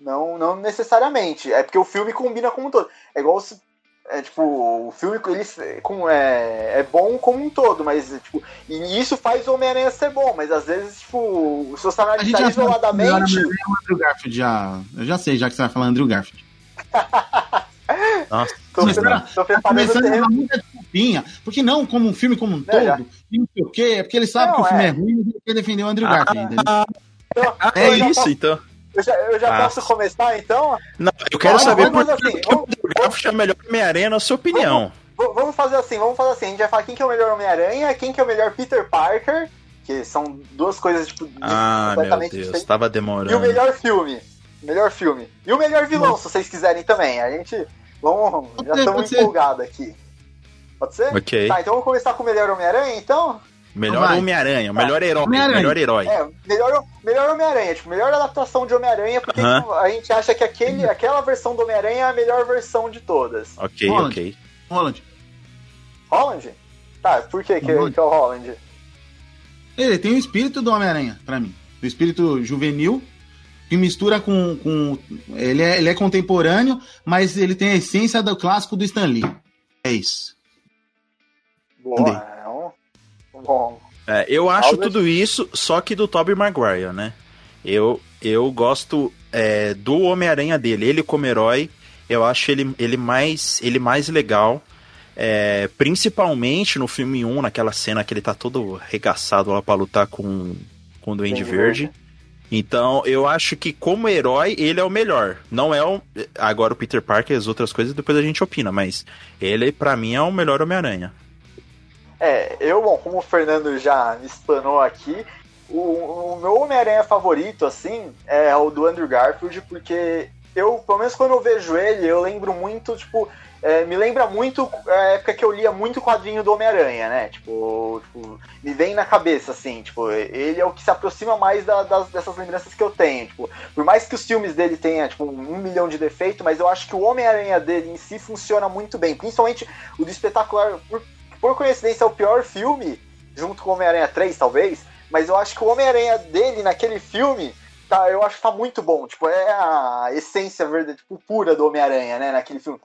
Não, não necessariamente. É porque o filme combina como um todo. É igual se. É tipo, o filme ele, com, é, é bom como um todo, mas tipo, e isso faz o Homem-Aranha ser bom, mas às vezes, tipo, se você A gente analisar melhor isoladamente. Homem-Aranha é o Andrew Garfield. Já, eu já sei, já que você vai falar Andrew Garfield. Nossa, Tô, Mas tá- tô Tá começando a muita desculpinha. Porque não, como um filme como um já. todo, e não sei o quê, é porque ele sabe Não, que o filme é. é, ruim, mas ele quer defender o Andrew Ah, Garfield. entendeu? Eu- é isso, então. Eu já, eu já posso começar então? Não, eu quero Vamos- saber vamos por assim, que o vamos- Andrew Garfield é o melhor Homem-Aranha, na sua opinião. V- vamos fazer assim, vamos fazer assim. A gente vai falar quem que é o melhor Homem-Aranha, quem que é o melhor Peter Parker, que são duas coisas tipo, Ah, meu completamente Deus, diferentes. tava E o demorando. melhor filme. Melhor filme. E o melhor vilão, se vocês quiserem também. A gente. Vamos. Pode Já estamos empolgados aqui. Pode ser? Ok. Tá, então vamos começar com o melhor Homem-Aranha, então? Melhor. Homem-Aranha, o melhor herói. Homem-Aranha. Melhor herói. É, melhor, melhor Homem-Aranha, tipo, melhor adaptação de Homem-Aranha, porque Aham. tipo, a gente acha que aquele, aquela versão do Homem-Aranha é a melhor versão de todas. Ok, Holland. ok. Holland. Holland? Tá, por que que, Holland. que é o Holland? Ele tem o espírito do Homem-Aranha, pra mim. O espírito juvenil, que mistura com. com ele, é, ele é contemporâneo, mas ele tem a essência do clássico do Stan Lee. É isso. Boa, é bom. É, eu acho tudo isso, só que do Tobey Maguire, né? Eu, eu gosto é, do Homem-Aranha dele. Ele como herói, eu acho ele, ele, mais, ele mais legal. É, principalmente no filme 1, naquela cena que ele tá todo regaçado lá pra lutar com, com o Duende Verde. Então, eu acho que como herói, ele é o melhor. Não é o. Agora o Peter Parker e as outras coisas, depois a gente opina, mas ele, pra mim, é o melhor Homem-Aranha. É, eu, bom, como o Fernando já me espanou aqui, o, o meu Homem-Aranha favorito, assim, é o do Andrew Garfield, porque eu, pelo menos quando eu vejo ele, eu lembro muito, tipo, é, me lembra muito a época que eu lia muito quadrinho do Homem-Aranha, né? Tipo, tipo, me vem na cabeça, assim, tipo, ele é o que se aproxima mais da, das, dessas lembranças que eu tenho. Tipo, por mais que os filmes dele tenham, tipo, um milhão de defeitos, mas eu acho que o Homem-Aranha dele em si funciona muito bem. Principalmente o do espetacular, por, por coincidência, é o pior filme, junto com Homem-Aranha 3, talvez, mas eu acho que o Homem-Aranha dele naquele filme tá, eu acho que tá muito bom. Tipo, é a essência verdade, tipo, pura do Homem-Aranha, né, naquele filme.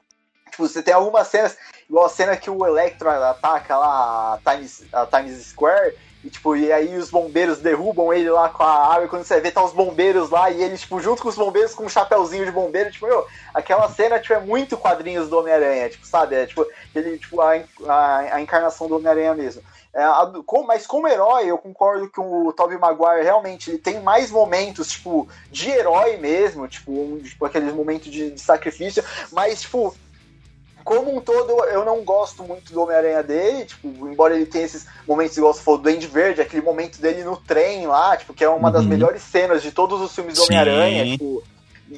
Tipo, você tem algumas cenas, igual a cena que o Electro ataca lá a Times, a Times Square, e, tipo, e aí os bombeiros derrubam ele lá com a água, e quando você vê, tá os bombeiros lá, e ele, tipo, junto com os bombeiros, com um chapéuzinho de bombeiro, tipo, meu, aquela cena, tipo, é muito quadrinhos do Homem-Aranha, tipo, sabe? É, tipo, ele, tipo, a, a, a encarnação do Homem-Aranha mesmo. É, a, com, mas como herói, eu concordo que o Tobey Maguire realmente ele tem mais momentos, tipo, de herói mesmo, tipo, um, tipo aqueles momentos de, de sacrifício, mas, tipo, como um todo, eu não gosto muito do Homem-Aranha dele, tipo, embora ele tenha esses momentos, igual você falou, do Duende Verde, aquele momento dele no trem lá, tipo, que é uma uhum. das melhores cenas de todos os filmes do Homem-Aranha, tipo,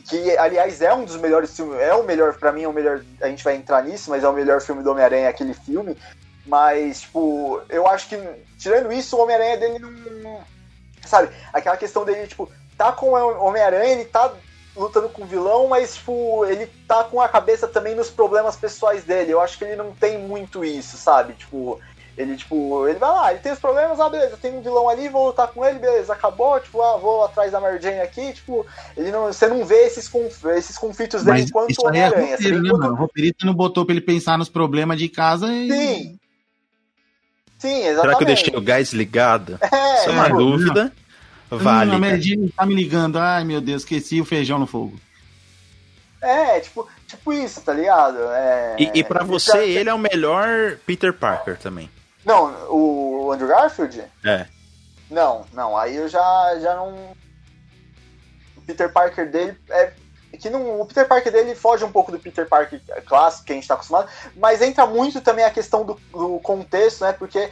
que, aliás, é um dos melhores filmes, é o melhor, para mim, é o melhor, a gente vai entrar nisso, mas é o melhor filme do Homem-Aranha, aquele filme, mas, tipo, eu acho que, tirando isso, o Homem-Aranha dele não, sabe, aquela questão dele, tipo, tá com o Homem-Aranha, ele tá lutando com o vilão, mas, tipo, ele tá com a cabeça também nos problemas pessoais dele. Eu acho que ele não tem muito isso, sabe? Tipo, ele, tipo, ele vai lá, ele tem os problemas, ah, beleza, tem um vilão ali, vou lutar com ele, beleza, acabou, tipo, ah, vou atrás da Mary Jane aqui, tipo, ele não, você não vê esses, conf, esses conflitos dele Mas enquanto isso aí é roteiro, né, enquanto... O roteirista não botou pra ele pensar nos problemas de casa e... Sim. Sim, exatamente. Será que eu deixei o gás ligado? É, Isso é uma tipo, dúvida. Vale. Hum, a Merdinha tá me ligando. Ai, meu Deus, esqueci o feijão no fogo. É, tipo, tipo isso, tá ligado? É, e, e para você, já... ele é o melhor Peter Parker também. Não, o Andrew Garfield? É. Não, não, aí eu já, já não. O Peter Parker dele é. Que não, o Peter Parker dele foge um pouco do Peter Parker clássico que a gente tá acostumado, mas entra muito também a questão do, do contexto, né? Porque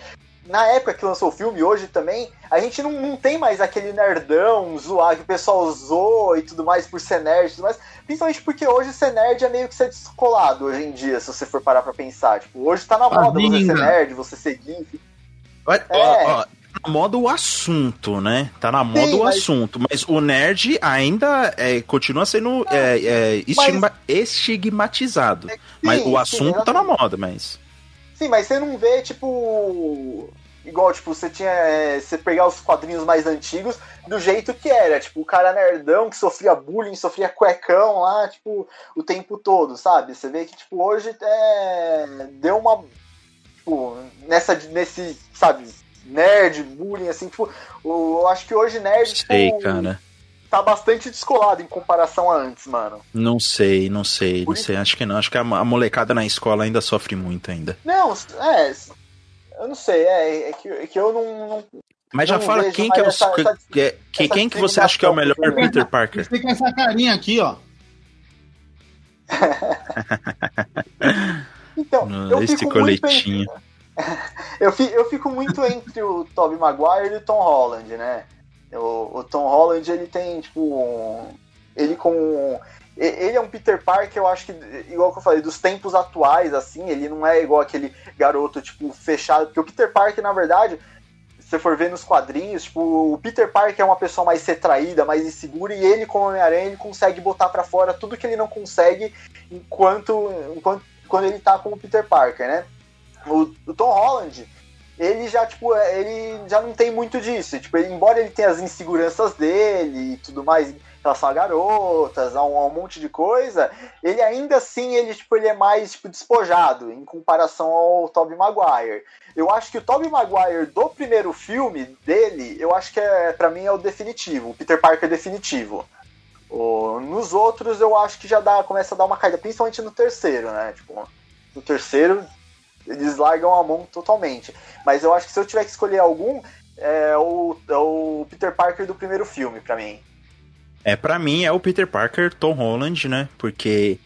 na época que lançou o filme, hoje também, a gente não, não tem mais aquele nerdão zoar que o pessoal usou e tudo mais por ser nerd e tudo mais. Principalmente porque hoje ser nerd é meio que ser descolado hoje em dia, se você for parar pra pensar. Tipo, hoje tá na moda você ser nerd, você ser geek. Olha, é. ó, ó, na moda o assunto, né? Tá na moda Sim, o mas... assunto, mas o nerd ainda é, continua sendo é, é, estigma... mas... estigmatizado. Sim, mas o assunto sim, tá na moda, mas. Sim, mas você não vê, tipo. Igual, tipo, você tinha. É, você pegar os quadrinhos mais antigos do jeito que era. Tipo, o cara nerdão que sofria bullying, sofria cuecão lá, tipo, o tempo todo, sabe? Você vê que, tipo, hoje é, deu uma. Tipo, nessa, nesse, sabe, nerd, bullying, assim, tipo, eu acho que hoje nerd. Sei, tipo, cara tá bastante descolado em comparação a antes, mano. Não sei, não sei, Por não sei. Acho que não. Acho que a, a, molecada na escola ainda sofre muito ainda. Não, é. Eu não sei, é, é, que, é que, eu não. não mas já fala quem que é o. Essa, essa, que, que, quem que você acha que é o melhor Peter Parker? Você com essa carinha aqui, ó. então, no, eu fico coletinho. Muito, eu, fico, eu fico muito entre o Tobey Maguire e o Tom Holland, né? O, o Tom Holland, ele tem, tipo, um, ele com ele é um Peter Parker, eu acho que, igual que eu falei, dos tempos atuais, assim, ele não é igual aquele garoto, tipo, fechado. Porque o Peter Parker, na verdade, se você for ver nos quadrinhos, tipo, o Peter Parker é uma pessoa mais retraída, mais insegura, e ele, como Homem-Aranha, ele consegue botar para fora tudo que ele não consegue enquanto, enquanto quando ele tá como Peter Parker, né? O, o Tom Holland, ele já, tipo, é, ele já não tem muito disso. Tipo, ele, embora ele tenha as inseguranças dele e tudo mais relação a garotas, a um, a um, monte de coisa, ele ainda assim, ele, tipo, ele é mais tipo, despojado em comparação ao Tobey Maguire. Eu acho que o Tobey Maguire do primeiro filme dele, eu acho que é, para mim é o definitivo, o Peter Parker definitivo. O, nos outros eu acho que já dá, começa a dar uma caída, principalmente no terceiro, né? Tipo, no terceiro eles largam a mão totalmente. Mas eu acho que se eu tiver que escolher algum, é o, é o Peter Parker do primeiro filme, para mim. É, para mim é o Peter Parker Tom Holland, né? Porque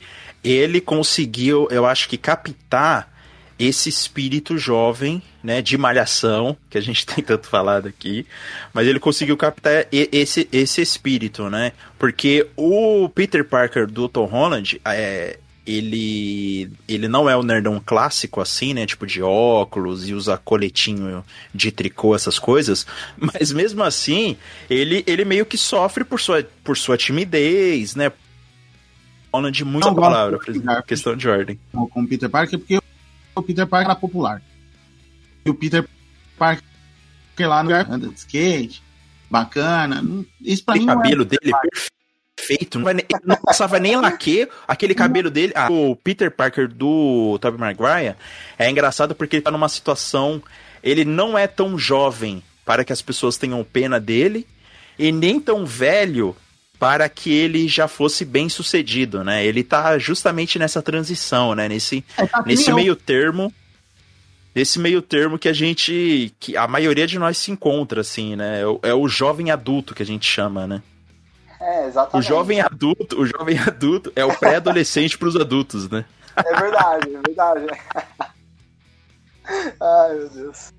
ele conseguiu, eu acho que captar esse espírito jovem, né, de malhação, que a gente tem tanto falado aqui, mas ele conseguiu captar esse, esse espírito, né? Porque o Peter Parker do Tom Holland, é, ele ele não é o nerdão clássico assim, né, tipo de óculos e usa coletinho de tricô essas coisas, mas mesmo assim, ele ele meio que sofre por sua por sua timidez, né? Holland muita não palavra, por questão de ordem. Com o Peter Parker porque o Peter Parker era popular. E o Peter Parker lá no lugar anda de skate, bacana, isso pra o mim cabelo é dele é perfeito feito, não, nem, não passava nem laque, aquele cabelo dele. Ah, o Peter Parker do Tobey Maguire é engraçado porque ele tá numa situação. Ele não é tão jovem para que as pessoas tenham pena dele, e nem tão velho para que ele já fosse bem sucedido, né? Ele tá justamente nessa transição, né? Nesse, é, tá nesse meio termo. Nesse meio termo que a gente. que a maioria de nós se encontra, assim, né? É o, é o jovem adulto que a gente chama, né? É, exatamente. O jovem adulto, o jovem adulto é o pré-adolescente para os adultos, né? É verdade, é verdade. Ai, meu Deus.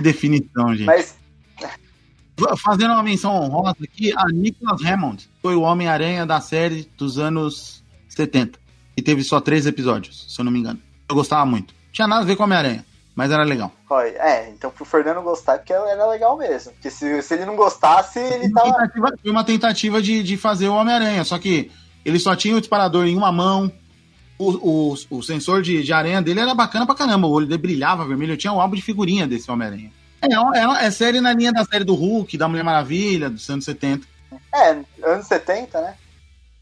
Definição, gente. Mas... Fazendo uma menção honrosa aqui, a Nicholas Hammond foi o Homem-Aranha da série dos anos 70. E teve só três episódios, se eu não me engano. Eu gostava muito. Tinha nada a ver com Homem-Aranha. Mas era legal. É, então pro Fernando gostar, porque era legal mesmo. Porque se, se ele não gostasse, ele foi tava. Tentativa, foi uma tentativa de, de fazer o Homem-Aranha, só que ele só tinha o disparador em uma mão. O, o, o sensor de, de aranha dele era bacana pra caramba. O olho dele brilhava vermelho. Eu tinha um álbum de figurinha desse Homem-Aranha. É, é, é série na linha da série do Hulk, da Mulher Maravilha, dos anos 70. É, anos 70, né?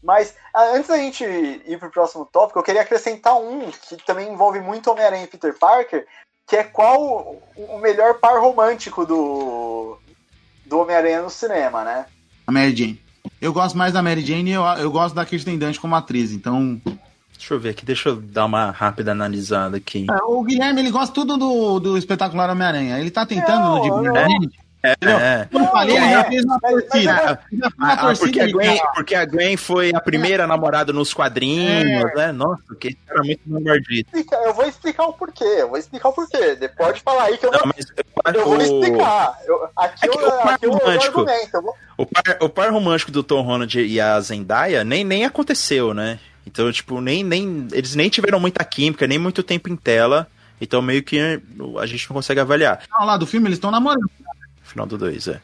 Mas antes da gente ir pro próximo tópico, eu queria acrescentar um que também envolve muito Homem-Aranha e Peter Parker, que é qual o melhor par romântico do, do Homem-Aranha no cinema, né? A Mary Jane. Eu gosto mais da Mary Jane e eu, eu gosto da Kirsten Dunst como atriz, então... Deixa eu ver aqui, deixa eu dar uma rápida analisada aqui. É, o Guilherme, ele gosta tudo do, do espetacular Homem-Aranha. Ele tá tentando no de é, é. Eu falei, ele já fez uma torcida. Ah, porque, a Gwen, porque a Gwen foi a primeira namorada nos quadrinhos, é. né? Nossa, que era muito bombardito. Eu vou explicar o porquê, eu vou explicar o porquê. Pode falar aí que eu, não, mas, eu, vou explicar. Eu, aqui, é eu, o par aqui romântico, eu vou... o, par, o par romântico do Tom Holland e a Zendaya nem, nem aconteceu, né? Então, tipo, nem, nem, eles nem tiveram muita química, nem muito tempo em tela. Então, meio que a gente não consegue avaliar. Não, lá do filme eles estão namorando final do 2, é.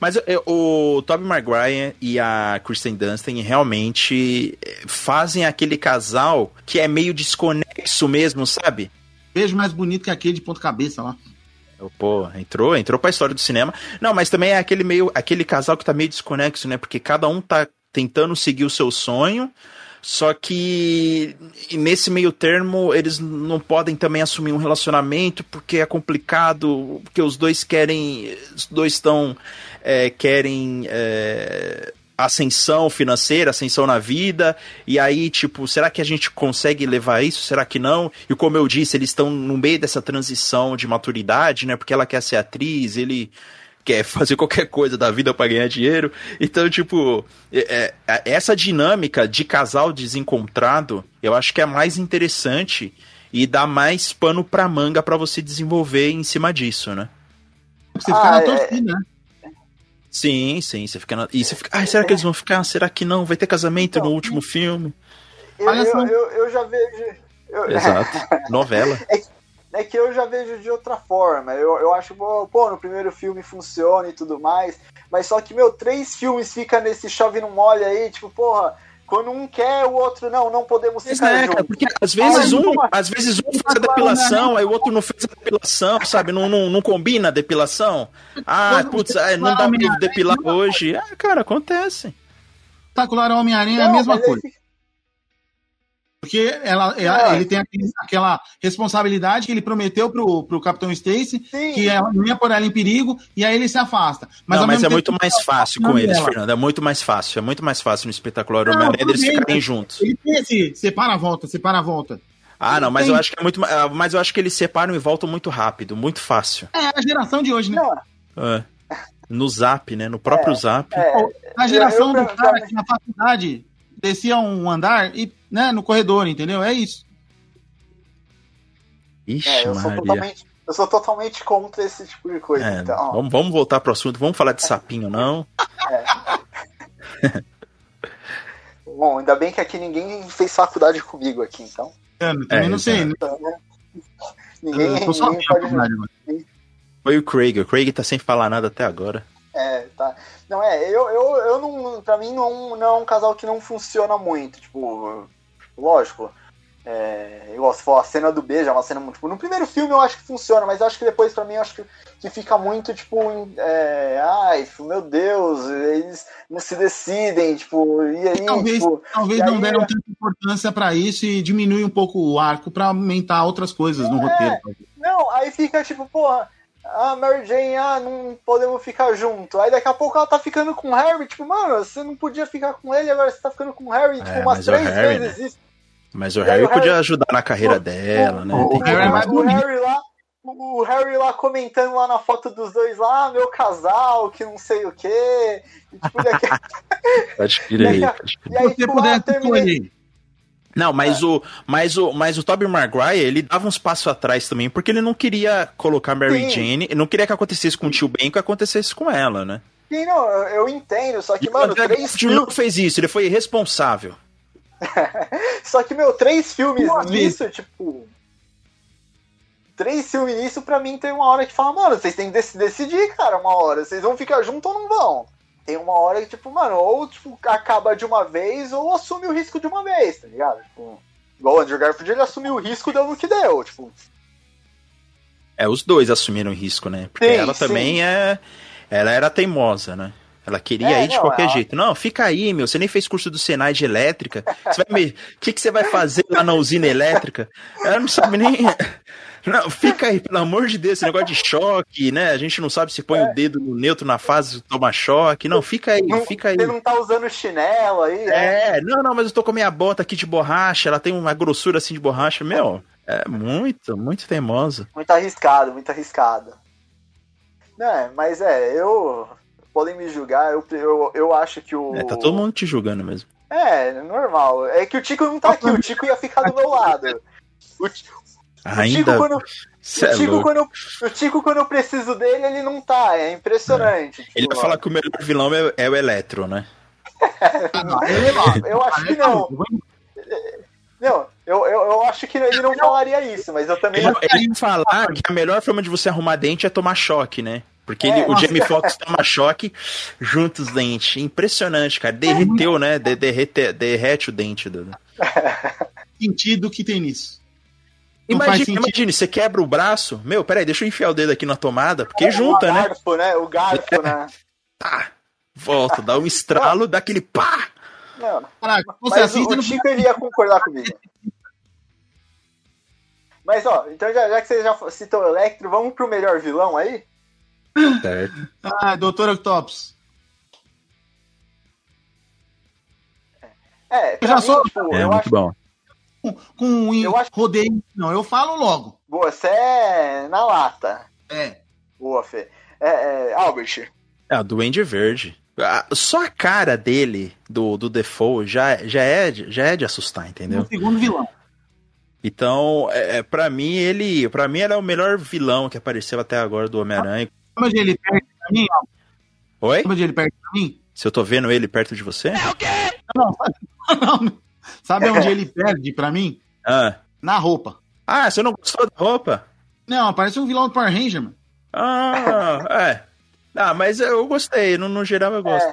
Mas eu, o Tobey Maguire e a Kristen Dunst realmente eh, fazem aquele casal que é meio desconexo mesmo, sabe? Beijo mais bonito que aquele de ponta cabeça lá. Pô, entrou, entrou pra história do cinema. Não, mas também é aquele meio, aquele casal que tá meio desconexo, né? Porque cada um tá tentando seguir o seu sonho, só que nesse meio termo eles não podem também assumir um relacionamento porque é complicado, porque os dois querem, os dois estão é, querem é, ascensão financeira, ascensão na vida, e aí, tipo, será que a gente consegue levar isso? Será que não? E como eu disse, eles estão no meio dessa transição de maturidade, né? Porque ela quer ser atriz, ele quer fazer qualquer coisa da vida para ganhar dinheiro. Então, tipo, é, é, essa dinâmica de casal desencontrado, eu acho que é mais interessante e dá mais pano pra manga para você desenvolver em cima disso, né? Você fica ah, na é. torcida, né? Sim, sim, você fica na... E você fica, ah, será que eles vão ficar? Será que não? Vai ter casamento então, no último filme? Eu, eu, eu, eu já vejo. Eu... Exato. Novela. É, é que eu já vejo de outra forma. Eu, eu acho, pô, no primeiro filme funciona e tudo mais. Mas só que, meu, três filmes fica nesse chove não molha aí, tipo, porra. Quando um quer, o outro não, não podemos ficar é, juntos. Porque às vezes, um, às vezes um faz a depilação, aí o outro não fez a depilação, sabe? Não, não, não combina a depilação. Ah, putz, não dá pra depilar hoje. Ah, cara, acontece. Espetacular Homem-Aranha é a mesma coisa. Porque ela, ela é. ele tem aquela responsabilidade que ele prometeu pro, pro Capitão Stacy, que ela não ia pôr ela em perigo, e aí ele se afasta. Mas, não, mas é muito mais fácil com eles, dela. Fernando. É muito mais fácil. É muito mais fácil no espetacular Homem-Aranha eles ficarem juntos. Ele tem esse separa a volta, separa a volta. Ah, não, mas tem... eu acho que é muito. Ah, mas eu acho que eles separam e voltam muito rápido, muito fácil. É a geração de hoje, né? É. No zap, né? No próprio é, zap. É, a geração eu, eu, do cara que na faculdade descia um andar e, né, no corredor, entendeu? É isso. Ixi, É, eu sou, totalmente, eu sou totalmente contra esse tipo de coisa. É, então, vamos, vamos voltar pro assunto. Vamos falar de sapinho, não? Bom, ainda bem que aqui ninguém fez faculdade comigo aqui, então. Eu também É, não sei. então, né? Ninguém, tô sozinho ninguém pode. Foi o Craig. O Craig tá sem falar nada até agora. É, tá. Não, é, eu, eu, eu não. Pra mim não, não é um casal que não funciona muito. Tipo, lógico. É, se for a cena do beijo, é uma cena muito. Tipo, no primeiro filme eu acho que funciona, mas eu acho que depois pra mim eu acho que, que fica muito, tipo, é, ai, tipo, meu Deus, eles não se decidem, tipo, e aí, Talvez, tipo, talvez não aí- deram tanta importância pra isso e diminui um pouco o arco pra aumentar outras coisas no É. roteiro. Não, aí fica tipo, porra, a Mary Jane, ah, não podemos ficar junto. Aí daqui a pouco ela tá ficando com o Harry, tipo, mano, você não podia ficar com ele, agora você tá ficando com o Harry, tipo, É, umas mas o três Harry, vezes isso. Mas o E aí Harry o Harry- podia ajudar na carreira dela, né? O, Tem o, que Harry o. Harry lá, o Harry lá comentando lá na foto dos dois lá, ah, meu casal, que não sei o quê. E, tipo, daqui, Pode crer aí, daqui a- pode crer. e aí, Se você tipo, ah, terminei. Não, mas o mas o mas o Tobey Maguire, ele dava uns passos atrás também, porque ele não queria colocar Mary Sim. Jane, ele não queria que acontecesse com o tio Ben, que acontecesse com ela, né? Sim, não, eu, entendo, só que, E mano, três filmes. não fez isso, ele foi irresponsável. Só que, meu, três filmes Duas nisso, tipo. Três filmes nisso, pra mim, tem uma hora que fala, mano, vocês têm que dec- decidir, cara, uma hora. Vocês vão ficar juntos ou não vão? Tem uma hora que, tipo, mano, ou tipo, acaba de uma vez, ou assume o risco de uma vez, tá ligado? Tipo, igual o Andrew Garfield, ele assumiu o risco, deu no que deu, tipo. É, os dois assumiram risco, né? Porque Sim, ela sim. também é. Ela era teimosa, né? Ela queria É, ir de não, qualquer ela- jeito. Não, fica aí, meu. Você nem fez curso do Senai de elétrica. Você vai me... O que, que você vai fazer lá na usina elétrica? Ela não sabe nem. Não, fica aí, pelo amor de Deus, esse negócio de choque, né? A gente não sabe se põe o dedo no neutro na fase toma choque. Não, fica aí, Não, fica aí. Você não tá usando chinelo aí, né? É, não, não, mas eu tô com a minha bota aqui de borracha, ela tem uma grossura assim de borracha. Meu, é muito, muito teimosa. Muito arriscado, muito arriscado. Não, é, mas é, eu. Podem me julgar, eu, eu, eu acho que o. É, tá todo mundo te julgando mesmo. É, normal. É que o Tico não tá aqui, o Tico ia ficar do meu lado. O, Ti- o Tico, Ainda. quando, Cê é o, Tico louco. quando, eu- o Tico, quando eu preciso dele, ele não tá. É impressionante. Ele tipo, vai falar que o melhor vilão é, é o Eletro, né? Eu acho que não. Não, eu, eu, eu acho que ele não falaria isso, mas eu também. Ele, ele falar que a melhor forma de você arrumar dente é tomar choque, né? Porque ele- É, o. Jamie Foxx toma choque junto os dentes. Impressionante, cara. Derreteu, né? De- derrete, derrete o dente. Do... sentido que tem nisso. Não sentido. imagine, você quebra o braço. Meu, peraí, deixa eu enfiar o dedo aqui na tomada, porque o junta, né? garfo, né? O garfo, né? Tá. Volta, dá um estralo, dá aquele pá. Não, Caraca, você Mas o, assiste o no Tico ele ia concordar comigo. Mas ó, então já, já que você já citou o Electro, vamos pro melhor vilão aí? Certo. Ah, Doutor Octopus. É, Eu pra já mim, sou- tipo, É eu muito acho bom. Com, com Eu acho- rodeio. Não, eu falo logo. boa, você é na lata. É. Boa, Fê. É, é, Albert. É, o Duende Verde. Só a cara dele, do, do Defoe, já, já, é, de- já é de assustar, entendeu? No segundo vilão. Então, é, é, pra mim, ele. para mim, ele é o melhor vilão que apareceu até agora do Homem-Aranha. Onde ele perde pra mim? Oi? Onde ele perde pra mim? Se eu tô vendo ele perto de você? Não, não, não. Sabe onde ele perde pra mim? Ah. Na roupa. Ah, você não gostou da roupa? Não, parece um vilão do Power Ranger, mano. Ah, é. Ah, mas eu gostei, no, no geral eu gosto.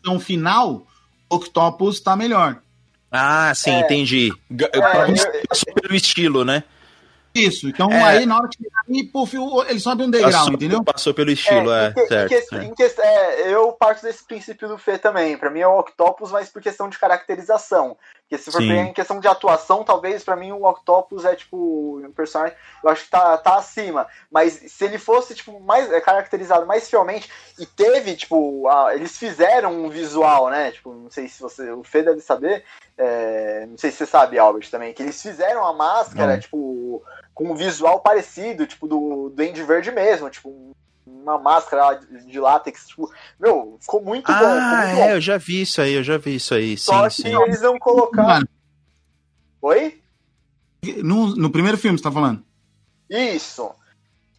Então, final, Octopus tá melhor. Ah, sim, É. entendi. É, pra mim, eu- passou pelo estilo, né? Isso. Então, É. aí, na hora que ele cair, puf, o- ele sobe um degrau, Passou, entendeu? passou pelo estilo, é, em que- em certo. que- certo. em que- é, eu parto desse princípio do Fê também. Pra mim é o Octopus, mas por questão de caracterização. Porque se for em questão de atuação, talvez pra mim o Octopus é tipo um personagem. Eu acho que tá, tá acima. Mas se ele fosse tipo mais é, caracterizado mais fielmente e teve tipo a- eles fizeram um visual, né? Tipo não sei se você o Fê deve saber. é, não sei se você sabe, Albert, também que eles fizeram a máscara Não. tipo com um visual parecido, tipo do do Andy Verde mesmo, tipo um- uma máscara de látex, tipo, meu, ficou muito bom. ficou Ah, muito bom. é, eu já vi isso aí, eu já vi isso aí, sim, Só que sim. eles não colocaram. Mano, Oi? no, no primeiro filme, você tá falando? Isso.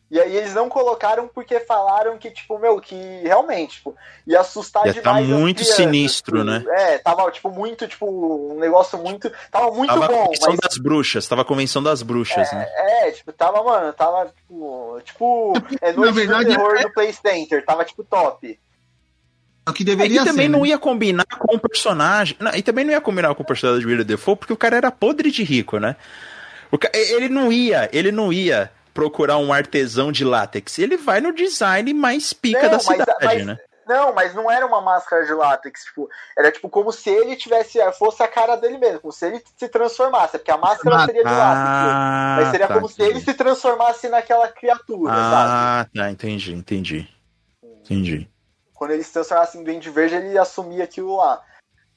E aí eles não colocaram porque falaram que, tipo, meu, que realmente, tipo, ia assustar Ia tá demais. as muito crianças, sinistro, tipo, né? É, tava, tipo, muito, tipo, um negócio muito. Tava muito Tava a bom, convenção mas. das bruxas, tava a convenção das bruxas, né? É, tipo, tava, mano, tava, tipo. Tipo, é noite verdade, do terror é- do Play Center, tava, tipo, top. É o que É, deveria e também ser. não né? ia combinar com o personagem. Não, e também não ia combinar com o personagem de William Defoe, porque o cara era podre de rico, né? O ca- ele não ia, ele não ia procurar um artesão de látex. Ele vai no design mais pica Não, da mas- cidade, mas- né? Não, mas não era uma máscara de látex, tipo, era tipo como se ele tivesse, fosse a cara dele mesmo, como se ele se transformasse, porque a máscara Ah, seria de látex. Mas seria tá, como se ele se transformasse naquela criatura, sabe? Ah, tá, entendi, entendi. Entendi. Quando ele se transformasse em Duende Verde, ele assumia aquilo lá.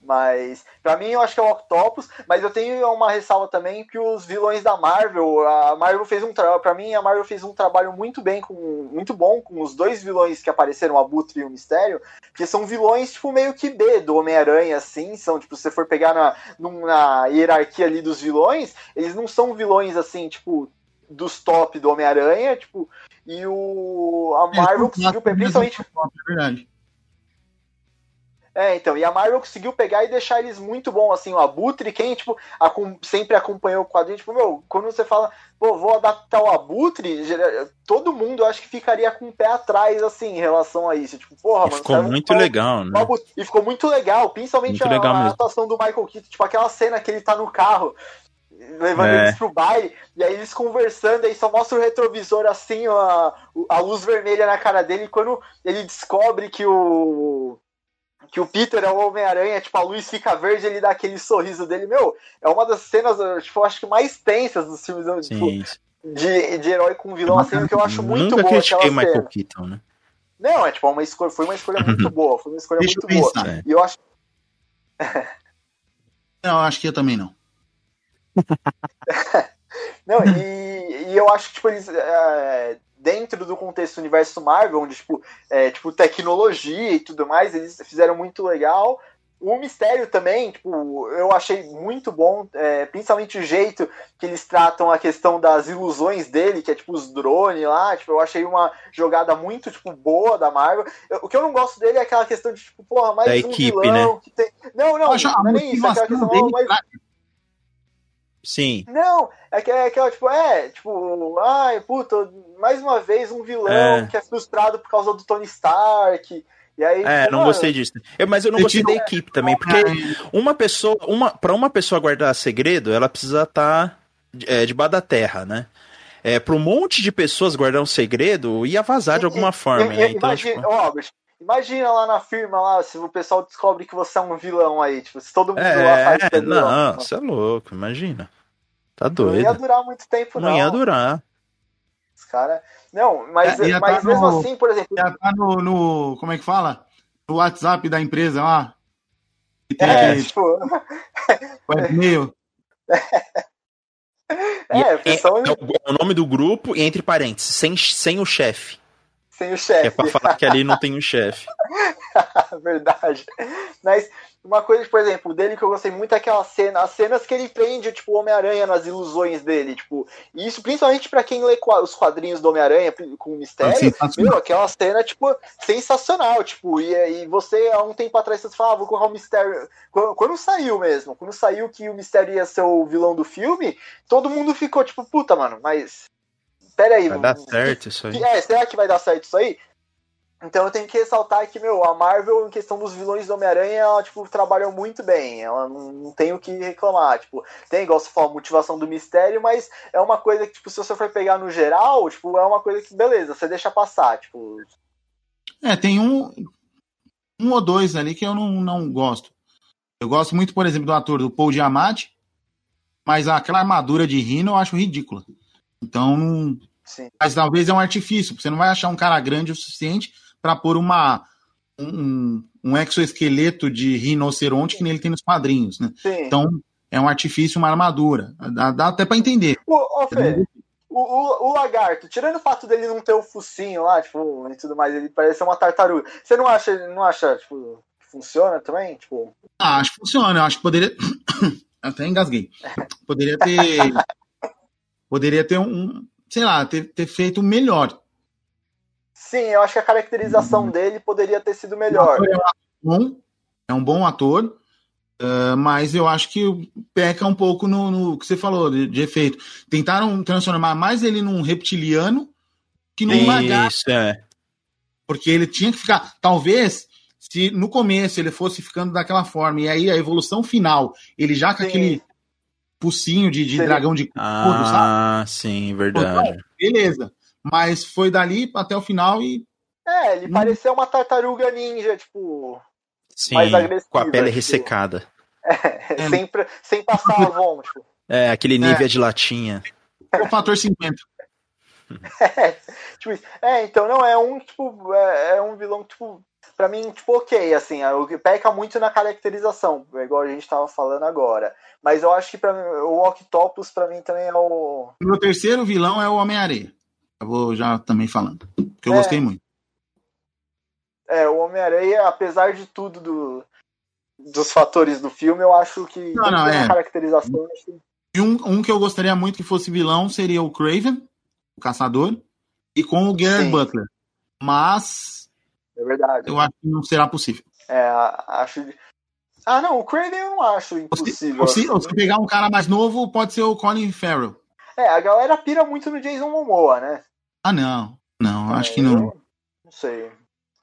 Mas, pra mim, eu acho que é o Octopus. Mas eu tenho uma ressalva também que os vilões da Marvel, a Marvel fez um trabalho. Pra mim, a Marvel fez um trabalho muito bem, com, muito bom com os dois vilões que apareceram, o Abutre e o Mistério. Que são vilões, tipo, meio que B do Homem-Aranha, assim. São, tipo, se você for pegar na, na hierarquia ali dos vilões, eles não são vilões, assim, tipo, dos top do Homem-Aranha, tipo. E o. A Marvel conseguiu, principalmente. É verdade. É, então, e a Marvel conseguiu pegar e deixar eles muito bom, assim, o Abutre, quem, tipo, acom- sempre acompanhou o quadrinho, tipo, meu, quando você fala, pô, vou adaptar o Abutre, todo mundo acho que ficaria com o pé atrás, assim, em relação a isso, tipo, porra, E mano, ficou muito legal, né? Abutre- E ficou muito legal, principalmente Muito a, legal a mesmo. atuação do Michael Keaton, tipo, aquela cena que ele tá no carro, levando É. eles pro baile, e aí eles conversando, aí só mostra o retrovisor assim, a, a luz vermelha na cara dele, e quando ele descobre que o que o Peter é o Homem-Aranha, tipo, a luz fica verde, ele dá aquele sorriso dele, meu, é uma das cenas, tipo, eu acho que mais tensas dos filmes tipo, Sim. de, de herói com vilão, assim, que eu acho muito Nunca boa critiquei aquela Michael cena. Keaton, né? Não, é tipo, uma escolha, foi uma escolha muito boa, foi uma escolha Deixa eu muito boa. pensar. É. E eu acho Não, acho que eu também não. Não, e, e eu acho que, tipo, eles. é, dentro do contexto do universo Marvel, onde, tipo, é, tipo, tecnologia e tudo mais, eles fizeram muito legal. O mistério também, tipo, eu achei muito bom, é, principalmente o jeito que eles tratam a questão das ilusões dele, que é tipo os drones lá, tipo, eu achei uma jogada muito, tipo, boa da Marvel. Eu- o que eu não gosto dele é aquela questão de, tipo, porra, mais Da um equipe, vilão que tem... Não, não, a não é nem isso, é aquela questão, dele mas fraca. Sim. não, é que é aquela, tipo, é, tipo, ai, puta, mais uma vez um vilão É. que é frustrado por causa do Tony Stark. E aí, É, tipo, não mano, gostei disso. Eu- mas eu não Eu gostei da equipe também, porque uma pessoa, uma, para uma pessoa guardar segredo, ela precisa estar é, debaixo da terra, né? É, para um monte de pessoas guardar um segredo, ia vazar de alguma e- forma, e- né? e- Então, imagina, tipo, imagina lá na firma, lá, se o pessoal descobre que você é um vilão aí, tipo, se todo mundo lá que é, é vilão. não, você é louco, imagina. Tá não ia doido. durar muito tempo, não. Não ia durar. Os cara... Não, mas, É, ia mas tá mesmo no- assim, por exemplo, Já tá no, no- Como é que fala? No WhatsApp da empresa lá. Que tem é, aquele tipo, webmail. é, o pessoal é, o, o nome do grupo, e entre parênteses, sem, sem o chefe. Sem o Que chefe. é pra falar que ali não tem um chefe. Verdade. Mas uma coisa, por exemplo, dele que eu gostei muito é aquela cena, as cenas que ele prende, tipo, o Homem-Aranha nas ilusões dele, tipo, e isso principalmente pra quem lê os quadrinhos do Homem-Aranha com o mistério, Sensacional. meu, aquela cena, tipo, sensacional, tipo, e, e você, há um tempo atrás, você falava, ah, vou colocar o mistério. Quando, quando saiu mesmo, quando saiu que o mistério ia ser o vilão do filme, todo mundo ficou, tipo, puta, mano, mas. Peraí, Vai dar certo isso aí. É, será que vai dar certo isso aí? Então eu tenho que ressaltar que, meu, a Marvel, em questão dos vilões do Homem-Aranha, ela, tipo, trabalhou muito bem. Ela não, não tem o que reclamar. Tipo, tem, igual você falou, a motivação do mistério, mas é uma coisa que, tipo, se você for pegar no geral, tipo, é uma coisa que, beleza, você deixa passar, tipo. É, tem um, um ou dois ali que eu não, não gosto. Eu gosto muito, por exemplo, do ator do Paul Giamatti, mas aquela armadura de Rino eu acho ridícula. Então, não- Sim. mas talvez é um artifício. Você não vai achar um cara grande o suficiente para pôr uma um, um exoesqueleto de rinoceronte que nem ele tem nos quadrinhos, né? Sim. Então, é um artifício, uma armadura. Dá, dá até para entender. Ô, ô Fê, o, o, o lagarto, tirando o fato dele não ter o focinho lá, tipo, e tudo mais, ele parece uma tartaruga. Você não acha, não acha, tipo, que funciona também? Tipo. Ah, acho que funciona. Eu acho que poderia. Até engasguei. Poderia ter. poderia ter um, sei lá, ter, ter feito melhor. Sim, eu acho que a caracterização Uhum. dele poderia ter sido melhor. é um ator bom, é um bom ator, ah, mas eu acho que peca um pouco no, no que você falou de, de efeito. Tentaram transformar mais ele num reptiliano que num lagarto, Isso, é. porque ele tinha que ficar. Talvez, se no começo ele fosse ficando daquela forma, e aí a evolução final, ele já com Sim. aquele focinho de, de dragão de couro, sabe? Ah, sim, verdade. Beleza. Mas foi dali até o final e. É, ele Hum. parecia uma tartaruga ninja, tipo, Sim, mais agressiva, com a pele tipo. ressecada. sem, pra- sem passar a Avon, tipo. É, aquele nível de latinha. O fator 50. É, tipo isso. É, então não é um tipo é, é um vilão tipo para mim tipo ok assim, é, o que peca muito na caracterização, igual a gente tava falando agora. Mas eu acho que para o Octopus pra mim também é o meu terceiro vilão é o Homem-Areia. Eu vou já também falando. Que eu É. gostei muito. é o Homem-Aranha, apesar de tudo do dos fatores do filme, eu acho que Não, não, é. caracterização E um, um que eu gostaria muito que fosse vilão seria o Craven, caçador, e com o Gerard Sim. Butler. Mas é verdade. eu acho que não será possível. É, acho Ah, não, o Craven eu não acho se, impossível. ou se- ou se pegar um cara mais novo, pode ser o Colin Farrell. É, a galera pira muito no Jason Momoa, né? Ah, não. Não, acho É, que não. eu Não sei.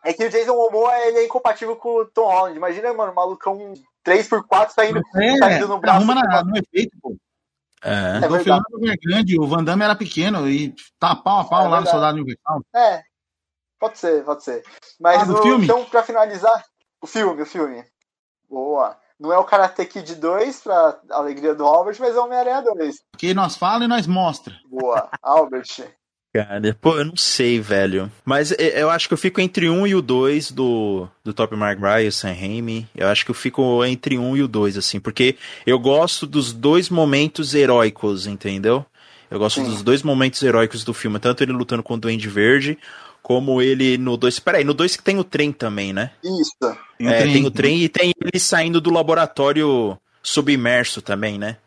É que o Jason Momoa ele é incompatível com o Tom Holland. Imagina, mano, o malucão 3x4 saindo, É, saindo no braço. arruma na, no efeito, pô. É. É o verdade. Fernando é grande, o Van Damme era pequeno e tá pau a pau É lá no. Soldado Universal. É, pode ser, pode ser. Mas Ah, do o- filme? então, pra finalizar, o filme, o filme. Boa. Não é o Karate Kid 2, pra alegria do Albert, mas é o Homem-Aranha 2. Porque nós fala e nós mostra. Boa, Albert. Cara, pô, eu não sei, velho. Mas é, eu acho que eu fico entre um e o dois do, do Top e o Sam Raimi. Eu acho que eu fico entre um e o dois, assim, porque eu gosto dos dois momentos heróicos, entendeu? Eu gosto Sim. dos dois momentos heróicos do filme, tanto ele lutando com o Duende Verde, como ele no dois. Peraí, no dois que tem o trem também, né? Isso. Tem o é, trem. tem o trem e tem ele saindo do laboratório submerso também, né?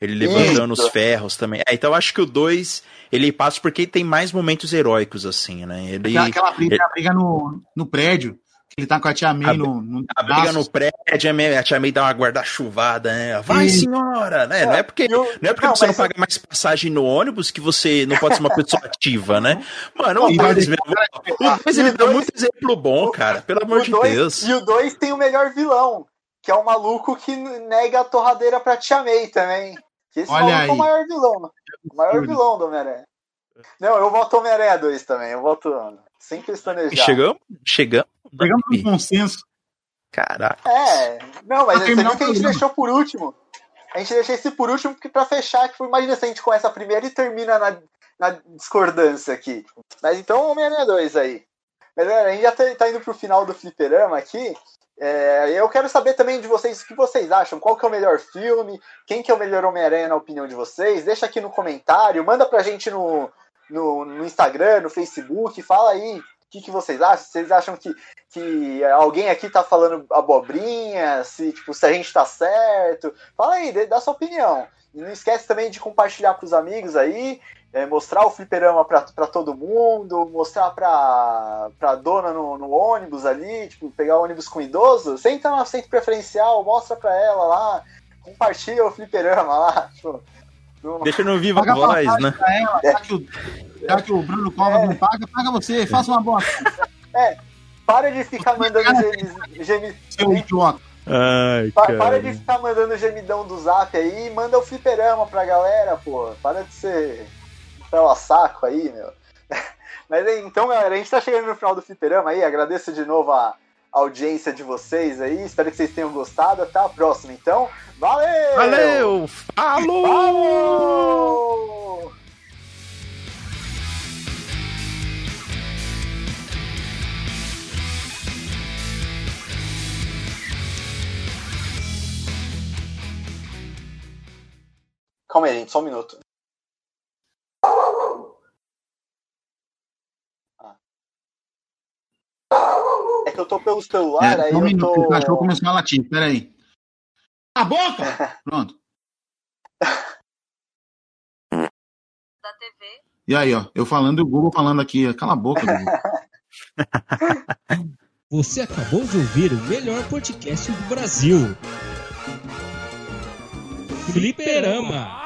Ele levantando Isso. os ferros também. É, então eu acho que o 2 ele passa porque tem mais momentos heróicos, assim, né? Ele, Aquela, aquela briga, a briga no, no prédio, ele tá com a tia May A- no, no a briga braço. no prédio, a May- a tia May dá uma guarda-chuvada, né? Vai, Sim. senhora! Né? Não é porque, E o- não é porque não, você não paga mais passagem no ônibus que você não pode ser uma pessoa ativa, né? Mano, o E vai 2 deixar o dois, ele dá muito exemplo bom, cara. Pelo amor O de dois- Deus. E o 2 tem o melhor vilão, que é o maluco que nega a torradeira pra Tia May também. Que esse Olha é o maior vilão. O maior vilão do Homem-Aranha. Não, eu voto Homem-Aranha 2 também. Eu voto sem pestanejar. Chegamos? Chegamos? Chegamos num consenso. Caraca. É, não, mas Pra você viu que a gente deixou por último. A gente deixou esse por último porque pra fechar, tipo, imagina se a gente começa primeiro e termina na, na discordância aqui. Mas então Homem-Aranha 2 aí. Mas galera, a gente já tá, tá indo pro final do fliperama aqui. É, eu quero saber também de vocês o que vocês acham. Qual que é o melhor filme? Quem que é o melhor Homem-Aranha na opinião de vocês? Deixa aqui no comentário, manda pra gente no, no, no Instagram, no Facebook, fala aí o que, que vocês acham. Vocês acham que, que alguém aqui tá falando abobrinha? Se, tipo, se a gente tá certo? Fala aí, dê- dá sua opinião. E não esquece também de compartilhar pros amigos aí, é, mostrar o fliperama pra, pra todo mundo, mostrar pra, pra dona no, no ônibus ali, tipo, pegar o ônibus com idoso, senta no assento preferencial, mostra pra ela lá, compartilha o fliperama lá, tipo, não- Deixa no viva Paga voz, né? ela, já que o, já que o Bruno Covas É. não paga, paga você, faça uma boa para de ficar mandando gemi, gemi- seu idiota. Ai, pa- para de ficar mandando gemidão do zap aí, manda o fliperama pra galera, pô, para de ser pela saco aí, meu. Mas então, galera, a gente tá chegando no final do fliperama aí, agradeço de novo a audiência de vocês aí, espero que vocês tenham gostado, até a próxima, então, valeu! Valeu! Falou! Falou! Calma aí, gente, só um minuto. Ah. É que eu tô pelo celular, É, aí só um eu minuto, tô. o cachorro começou a latir, peraí. A boca! Pronto. da TV. E aí, ó, eu falando e o Google falando aqui. Cala a boca, Google. Você acabou de ouvir o melhor podcast do Brasil. Fliperama.